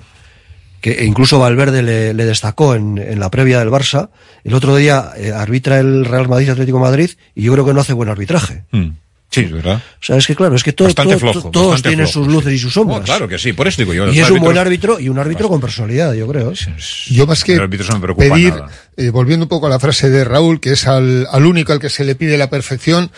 que incluso Valverde le, le destacó en, en la previa del Barça. El otro día eh, arbitra el Real Madrid Atlético Madrid y yo creo que no hace buen arbitraje. Mm. Sí, es verdad. O sea, es que claro, es que todo, Bastante todo- flojo, todos tienen flojo, sus luces y sus sombras. Oh, claro que sí, por eso digo yo. y es un buen árbitro y un árbitro con personalidad, yo creo. ¿eh? Yo más que no pedir, eh, volviendo un poco a la frase de Raúl, que es al, al único al que se le pide la perfección,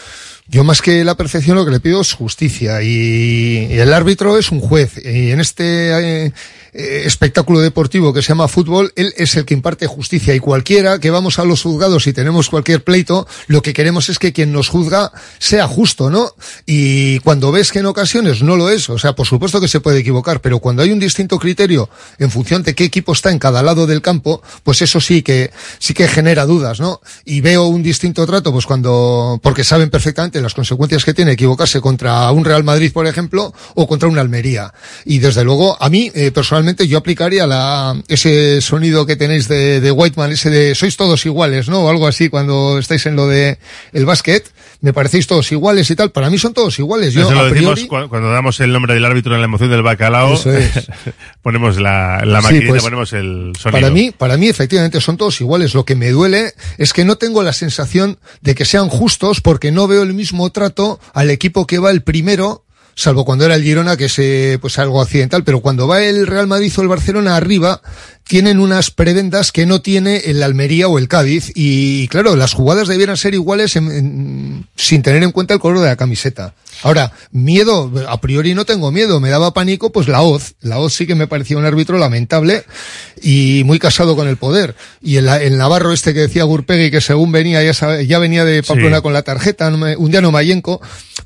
yo más que la perfección lo que le pido es justicia y, y el árbitro es un juez y en este eh, eh, espectáculo deportivo que se llama fútbol, él es el que imparte justicia y cualquiera que vamos a los juzgados y tenemos cualquier pleito, lo que queremos es que quien nos juzga sea justo, ¿no? Y cuando ves que en ocasiones no lo es, o sea, por supuesto que se puede equivocar, pero cuando hay un distinto criterio en función de qué equipo está en cada lado del campo, pues eso sí que sí que genera dudas, ¿no? Y veo un distinto trato, pues cuando porque saben perfectamente las consecuencias que tiene equivocarse contra un Real Madrid, por ejemplo, o contra una Almería. Y desde luego, a mí eh, personalmente yo aplicaría la ese sonido que tenéis de, de Whiteman, ese de sois todos iguales, ¿no? O algo así cuando estáis en lo de el básquet, me parecéis todos iguales y tal. Para mí son todos iguales. Yo lo a decimos priori cuando damos el nombre del árbitro en la emoción del bacalao. Es. (laughs) ponemos la, la Sí, maquinita, pues, ponemos el sonido. Para mí, para mí efectivamente son todos iguales. Lo que me duele es que no tengo la sensación de que sean justos porque no veo el mismo trato al equipo que va el primero, salvo cuando era el Girona, que es eh, pues algo accidental, pero cuando va el Real Madrid o el Barcelona arriba, tienen unas prebendas que no tiene el Almería o el Cádiz y claro, las jugadas debieran ser iguales en- en- sin tener en cuenta el color de la camiseta. Ahora, miedo, a priori no tengo miedo, me daba pánico pues la Oz. La Oz sí que me parecía un árbitro lamentable y muy casado con el poder. Y el, el Navarro este que decía Gurpegui que según venía ya, sabe- ya venía de Pamplona Sí. con la tarjeta, no me- un día no Mayenco,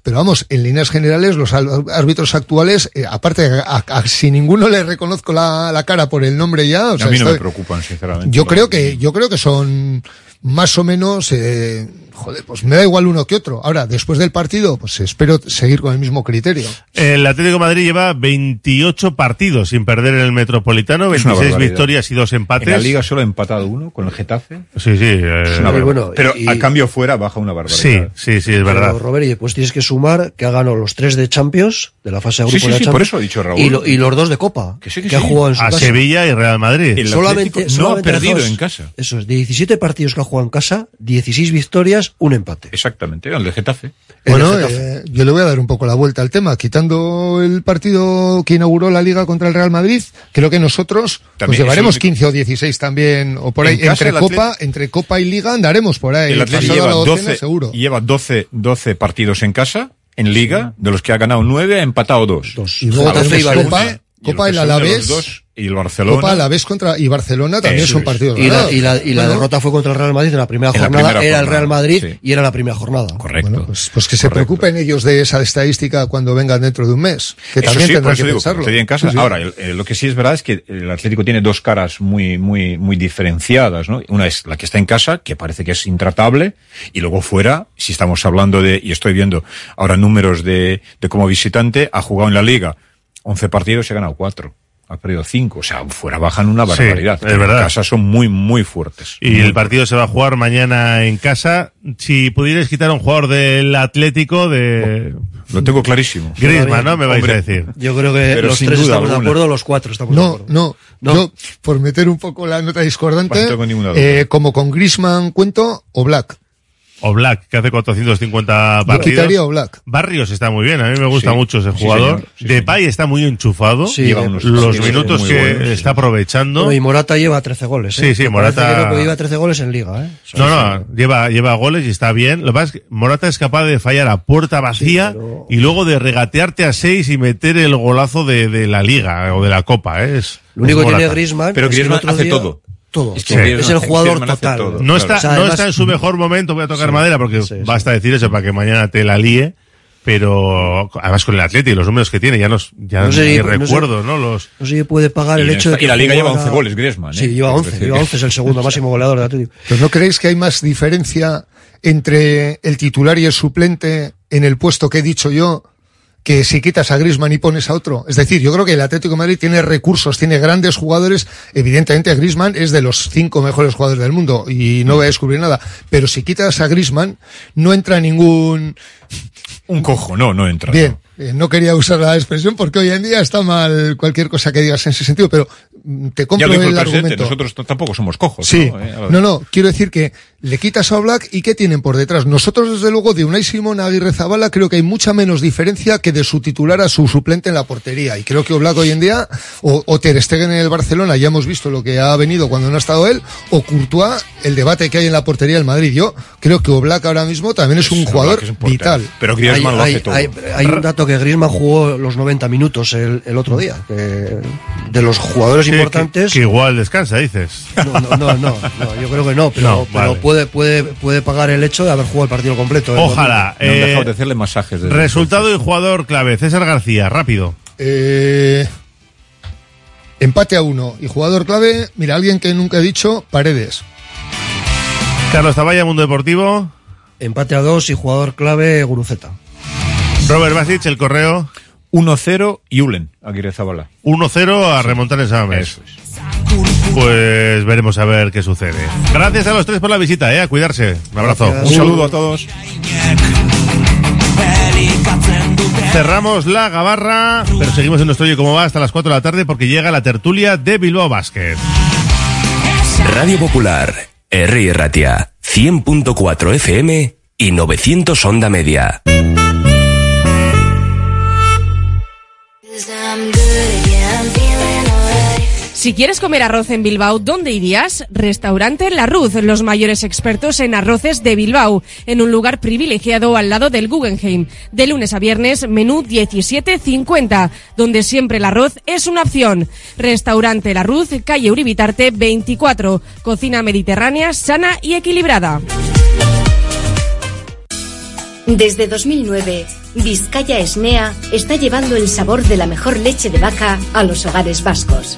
pero vamos, en líneas generales los árbitros actuales, eh, aparte, a- a- si ninguno le reconozco la, la cara por el nombre ya, o sea, a mí no está- me preocupan, sinceramente. yo No. creo que, yo creo que son más o menos, eh, joder, pues me da igual uno que otro. Ahora, después del partido, pues espero seguir con el mismo criterio. El Atlético de Madrid lleva 28 partidos sin perder en el Metropolitano, Es una 26 barbaridad. victorias y dos empates. En la liga solo ha empatado uno con el Getafe. Sí, sí. eh, Es una bueno, Pero y- a cambio fuera baja una barbaridad. Sí, sí, sí, es verdad. Pero, Robert, y después tienes que sumar que ha ganado los tres de Champions, de la fase de Sí, grupo sí, de la sí, Champions. por eso ha dicho Raúl. Y, lo- y los dos de Copa, Que sí, que que, ha sí. jugado en su A casa. Sevilla y Real Madrid. El solamente, Atlético no solamente ha perdido en casa. Eso es, de 17 partidos que ha jugado en casa, 16 victorias, un empate. Exactamente, el de Getafe. El Bueno, de Getafe. eh, yo le voy a dar un poco la vuelta al tema. Quitando el partido que inauguró la liga contra el Real Madrid, creo que nosotros También es llevaremos único- 15 o 16 también, o por En ahí. Entre Copa, Atlet- entre Copa y Liga andaremos por ahí. El Atlético lleva la docena, 12, seguro. lleva 12, 12 partidos en casa, en liga, de los que ha ganado 9, ha empatado 2. Y luego Copa, y Copa los el Alavés, dos, y el Barcelona. Copa Alavés contra, y Barcelona también Eso son es. partidos Y la, y la, y la Bueno, derrota fue contra el Real Madrid en la primera En la jornada. primera era el Real Madrid sí. y era la primera jornada. Correcto. Pues, pues que se preocupen ellos de esa estadística cuando vengan dentro de un mes. Que Eso también sí, tendrán que digo, pensarlo. en casa. Sí, sí. Ahora, el- eh, lo que sí es verdad es que el Atlético tiene dos caras muy, muy, muy diferenciadas, ¿no? Una es la que está en casa, que parece que es intratable, y luego fuera, si estamos hablando de, y estoy viendo ahora números de, de como visitante, ha jugado en la liga 11 partidos y ha ganado 4. Ha perdido 5. O sea, fuera bajan una Sí, barbaridad. es verdad. En casa son muy, muy fuertes. Y el partido se va a jugar mañana en casa. Si pudierais quitar a un jugador del Atlético de Lo tengo clarísimo. Griezmann, ¿no? Me vais Hombre, a decir. Yo creo que Pero los tres estamos de acuerdo, los cuatro estamos de No, acuerdo. no, No. Yo, por meter un poco la nota discordante, no tengo ninguna duda. eh, como con Grisman cuento, o Black. O Black, que hace 450 Yo partidos. Black. Barrios está muy bien, a mí me gusta Sí, mucho ese sí, jugador. señor, sí, Depay está muy enchufado. Sí, Lleva unos Los minutos que buenos, sí. está aprovechando. Bueno, y Morata lleva 13 goles. ¿eh? Sí, sí, Morata- que no, lleva 13 goles en Liga. ¿eh? No, no, lleva, lleva goles y está bien. Lo que pasa es que Morata es capaz de fallar a puerta vacía pero- y luego de regatearte a seis y meter el golazo de, de la liga o de la copa, ¿eh? Es, Lo único es que tiene. Griezmann Pero es que el Griezmann hace día- todo. Todo. Es Es, que el jugador total. todo. No está, O sea, no además- está en su mejor momento, voy a tocar Sí. madera porque Sí, sí. basta decir eso para que mañana te la líe, pero además con el Atleti y los números que tiene, ya, nos, ya No sé, ni no sé. recuerdo, ¿no? Los, No sé si puede pagar el hecho de que y la Liga lleva jugara- 11 goles, Griezmann, ¿eh? Sí, lleva Es 11. decir, Lleva que- 11, es el segundo máximo goleador de Atlético. ¿Pero no creéis que hay más diferencia entre el titular y el suplente en el puesto que he dicho yo que si quitas a Griezmann y pones a otro? Es decir, yo creo que el Atlético de Madrid tiene recursos, tiene grandes jugadores. Evidentemente, Griezmann es de los cinco mejores jugadores del mundo y no voy a descubrir nada. Pero si quitas a Griezmann, no entra ningún... Un cojo, no, no entra. Bien, eh, no quería usar la expresión porque hoy en día está mal cualquier cosa que digas en ese sentido, pero mm, te Ya compro lo dijo el argumento. nosotros tampoco somos cojos. Sí, ¿no? Eh, no, no, quiero decir que le quitas a Black y ¿qué tienen por detrás? Nosotros, desde luego, de Unai Simón a Aguirre Zabala, creo que hay mucha menos diferencia que de su titular a su suplente en la portería. Y creo que Oblak hoy en día, o, o Ter Stegen en el Barcelona, ya hemos visto lo que ha venido cuando no ha estado él, o Courtois, el debate que hay en la portería del Madrid. Yo creo que Oblak ahora mismo también es un jugador vital. Pero hay, hay- hay- hay un dato que Griezmann jugó los 90 minutos el, el otro día. que de los jugadores Sí, que- importantes. Que, igual descansa, dices. No, no, no, no, no, yo creo que no, (laughs) pero, No, pero vale. puede, puede, puede pagar el hecho de haber jugado el partido completo. el Ojalá. Me han eh, dejado de hacerle masajes. Resultado y jugador clave. César García, rápido. Eh, empate a uno. Y jugador clave, mira, alguien que nunca he dicho, Paredes. Carlos Taballa, Mundo Deportivo. Empate a dos y jugador clave, Guruceta. Robert Basic, el correo. 1-0 y Ulen, Aguirre Zabala. 1-0 a remontar el Samamés. Pues veremos a ver qué sucede. Gracias a los tres por la visita, ¿eh? A cuidarse. Un abrazo. Gracias. Un saludo a todos. Cerramos la gabarra, pero seguimos en nuestro Oye Cómo Va hasta las 4 de la tarde porque llega la tertulia de Bilbao Basket. Radio Popular, R. Ratia, 100.4 FM y 900 Onda Media. Si quieres comer arroz en Bilbao, ¿dónde irías? Restaurante La Ruz, los mayores expertos en arroces de Bilbao, en un lugar privilegiado al lado del Guggenheim. De lunes a viernes, menú 17.50, donde siempre el arroz es una opción. Restaurante La Ruz, calle Uribitarte 24, cocina mediterránea, sana y equilibrada. Desde 2009, Vizcaya Esnea está llevando el sabor de la mejor leche de vaca a los hogares vascos.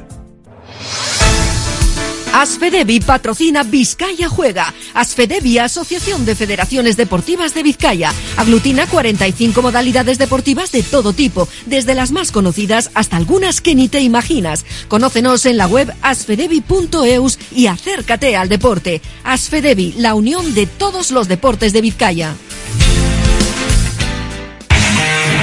Asfedevi patrocina Vizcaya Juega. Asfedevi, Asociación de Federaciones Deportivas de Vizcaya, aglutina 45 modalidades deportivas de todo tipo, desde las más conocidas hasta algunas que ni te imaginas. Conócenos en la web asfedevi.eus y acércate al deporte. Asfedevi, la unión de todos los deportes de Vizcaya.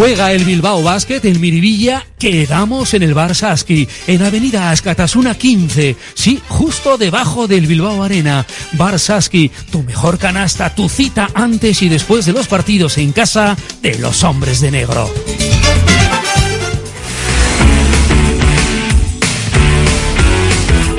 Juega el Bilbao Basket en Miribilla, quedamos en el Bar Saski, en Avenida Ascatasuna 15, sí, justo debajo del Bilbao Arena. Bar Saski, tu mejor canasta, tu cita antes y después de los partidos en casa de los hombres de negro.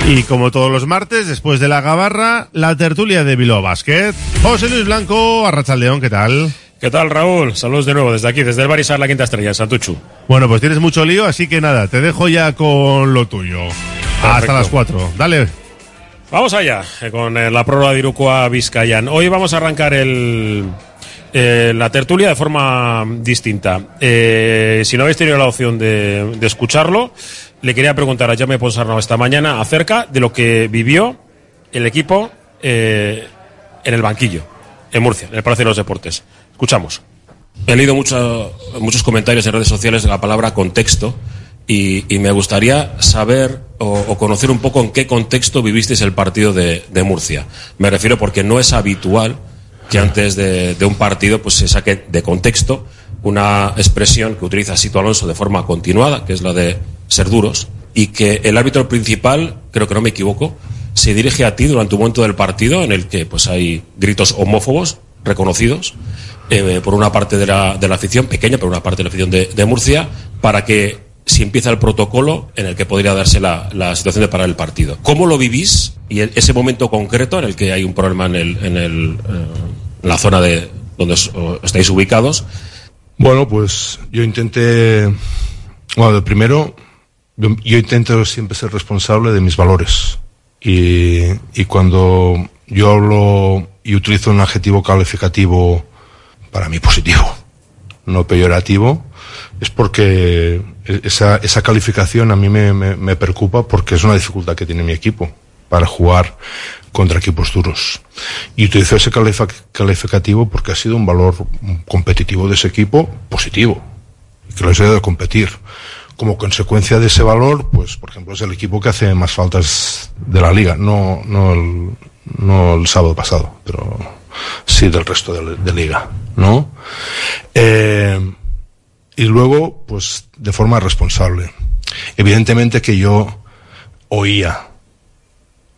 Y como todos los martes, después de la gabarra, la tertulia de Bilbao Basket. José Luis Blanco, Arrachaldeón, ¿qué tal? ¿Qué tal, Raúl? Saludos de nuevo desde aquí, desde el Barisar La Quinta Estrella, Santuchu. Bueno, pues tienes mucho lío, así que nada, te dejo ya con lo tuyo. Hasta las 4. Dale. Vamos allá, eh, con eh, la prórroga de Irukoa Vizcayan. Hoy vamos a arrancar el, eh, la tertulia de forma distinta. Eh, si no habéis tenido la opción de, de escucharlo, le quería preguntar a Jaime Ponsarnau esta mañana acerca de lo que vivió el equipo eh, en el banquillo, en Murcia, en el Palacio de los Deportes. Escuchamos. He leído mucho- muchos comentarios en redes sociales de la palabra contexto y, y me gustaría saber o, o conocer un poco en qué contexto vivisteis el partido de, de Murcia. Me refiero porque no es habitual que antes de, de un partido pues se saque de contexto una expresión que utiliza Sito Alonso de forma continuada, que es la de ser duros, y que el árbitro principal, creo que no me equivoco, se dirige a ti durante un momento del partido en el que pues hay gritos homófobos reconocidos eh, por una parte de la, de la afición, pequeña, pero una parte de la afición de, Murcia, para que si empieza el protocolo en el que podría darse la, la situación de parar el partido. ¿Cómo lo vivís y ese momento concreto en el que hay un problema en, el, en, el, eh, en la zona de donde os- estáis ubicados? Bueno, pues yo intenté, bueno, primero, yo, yo intento siempre ser responsable de mis valores. Y, y cuando yo hablo y utilizo un adjetivo calificativo para mí positivo, no peyorativo, es porque esa, esa calificación a mí me, me, me preocupa porque es una dificultad que tiene mi equipo para jugar contra equipos duros. Y utilizo ese calificativo porque ha sido un valor competitivo de ese equipo positivo, que ha ayudado a competir. Como consecuencia de ese valor, pues, por ejemplo, es el equipo que hace más faltas de la liga, no, no, el, no el sábado pasado, pero sí del resto de, de liga, ¿no? Eh, y luego, pues, de forma responsable. Evidentemente que yo oía,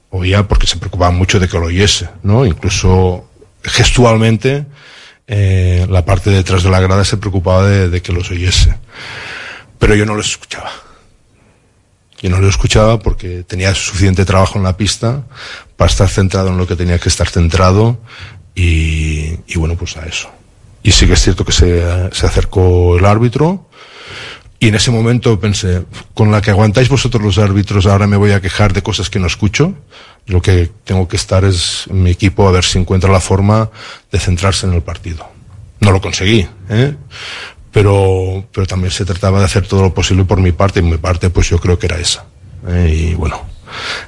oía porque se preocupaba mucho de que lo oyese, ¿no? Incluso gestualmente, eh, la parte de detrás de la grada se preocupaba de, de que los oyese. Pero yo no los escuchaba. Yo no los escuchaba porque tenía suficiente trabajo en la pista para estar centrado en lo que tenía que estar centrado y, y bueno, pues a eso. Y sí que es cierto que se, se acercó el árbitro y en ese momento pensé, con la que aguantáis vosotros los árbitros, ahora me voy a quejar de cosas que no escucho. Lo que tengo que estar es mi equipo a ver si encuentra la forma de centrarse en el partido. No lo conseguí, ¿eh? pero, pero también se trataba de hacer todo lo posible por mi parte y mi parte pues yo creo que era esa. ¿eh? Y bueno,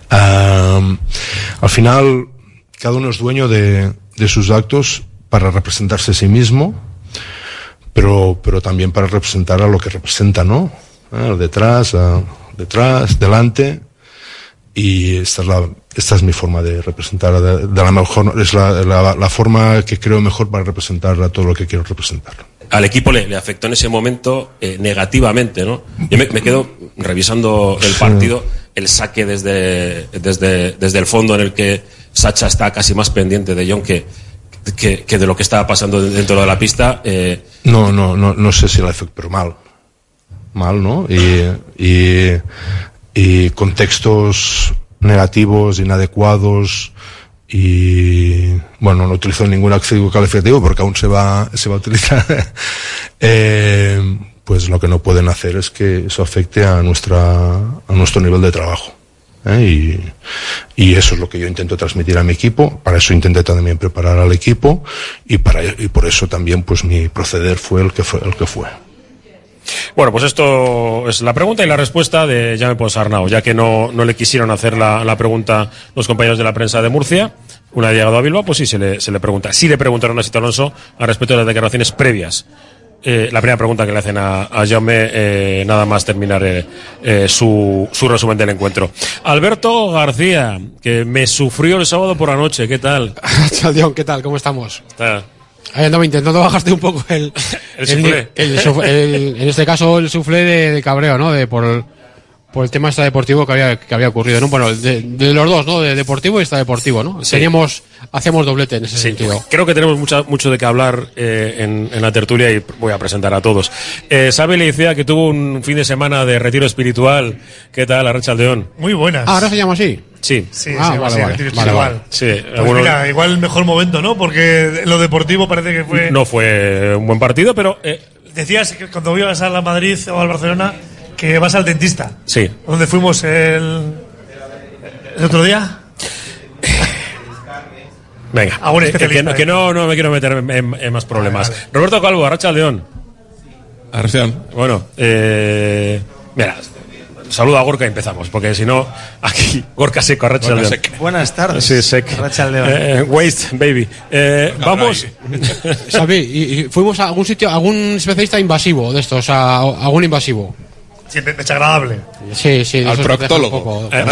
am, al final cada uno es dueño de, de sus actos para representarse a sí mismo, pero, pero también para representar a lo que representa, ¿no? Ah, detrás, ah, detrás, delante. Y esta es, la, esta es mi forma de representar, de, de la mejor, es la, la, la forma que creo mejor para representar a todo lo que quiero representar. Al equipo le, le afectó en ese momento eh, negativamente, ¿no? Yo me, me quedo revisando el partido, el saque desde, desde, desde el fondo en el que Sacha está casi más pendiente de John que, que, de lo que estaba pasando dentro de la pista. Eh, No, no, no, no sé si el efecto, pero mal. Mal, ¿no? Y, y, contextos negativos, inadecuados, y bueno, no utilizo ningún adjetivo calificativo porque aún se va, se va a utilizar. (laughs) Eh, pues lo que no pueden hacer es que eso afecte a nuestra, a nuestro nivel de trabajo. ¿eh? Y, y eso es lo que yo intento transmitir a mi equipo. Para eso intenté también preparar al equipo y para, y por eso también pues mi proceder fue el que fue, el que fue. Bueno, pues esto es la pregunta y la respuesta de Jaime Ponsarnau, ya que no, no le quisieron hacer la, la pregunta los compañeros de la prensa de Murcia. Una vez llegado a Bilbao, pues sí se le, se le pregunta. Sí le preguntaron a Sito Alonso al respecto de las declaraciones previas. Eh, la primera pregunta que le hacen a, a Jaume, eh, nada más terminar eh, eh, su, su resumen del encuentro. Alberto García, que me sufrió el sábado por la noche, ¿qué tal? (laughs) Chaldeón, ¿qué tal? ¿Cómo estamos? Está- Ahí andaba intentando bajarte un poco (laughs) el, El el en este caso el suflé de, de cabreo, ¿no? De por por el tema este deportivo que había que había ocurrido, ¿no? Bueno, de, de los dos, ¿no? De deportivo y esta deportivo, ¿no? Sí. Teníamos hacíamos doblete en ese Sí, sentido. creo que tenemos mucha- mucho de qué hablar eh, en, en la tertulia y voy a presentar a todos. Eh, Sabe Leicea que tuvo un fin de semana de retiro espiritual. ¿Qué tal, Arracha León? Muy buenas. Ah, ahora se llama así. Sí. Sí, Ah, sí, vale, sí, vale, retiro vale, espiritual. vale. Sí, Pues algunos- mira, igual el mejor momento, ¿no? Porque lo deportivo parece que fue. no fue un buen partido, pero eh, Decías que cuando ibas a la Madrid o al Barcelona que vas al dentista. sí. ¿Dónde fuimos el, el otro día? Venga, Ah, bueno, que, que especialista, no, que eh. no, no me quiero meter en, en- en más problemas. Roberto Calvo, Arracha León. Bueno, eh, mira, saludo a Gorka y empezamos, porque si no, aquí, Gorka seco, Arracha Gorka León. Sec. Buenas tardes, Sí, sec. Arracha León. Eh, waste, baby. Eh, vamos. (laughs) Xavi, y, y fuimos a algún sitio, algún especialista invasivo de estos, a, a algún invasivo. Sí, de- desagradable. Sí, sí, de Al esos que te dejan un proctólogo. poco- Eh,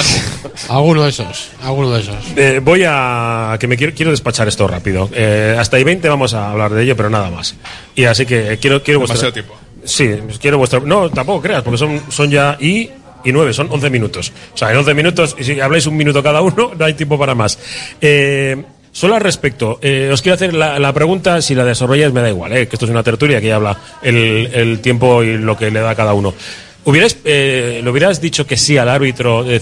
alguno de esos, alguno de esos. Eh, voy a. que me quiero, quiero despachar esto rápido. Eh, hasta y 20 vamos a hablar de ello, pero nada más. Y así que quiero, quiero vuestra. Demasiado tiempo. Sí, quiero vuestra. No, tampoco creas, porque son, son ya y. Y nueve, son 11 minutos. O sea, en 11 minutos, y si habláis un minuto cada uno, (laughs) no hay tiempo para más. Eh, solo al respecto, eh, os quiero hacer la, la pregunta, si la desarrolláis me da igual, eh, que esto es una tertulia que ya habla el, el tiempo y lo que le da a cada uno. ¿Hubierais, eh, ¿Le hubieras dicho que sí al árbitro? Decir,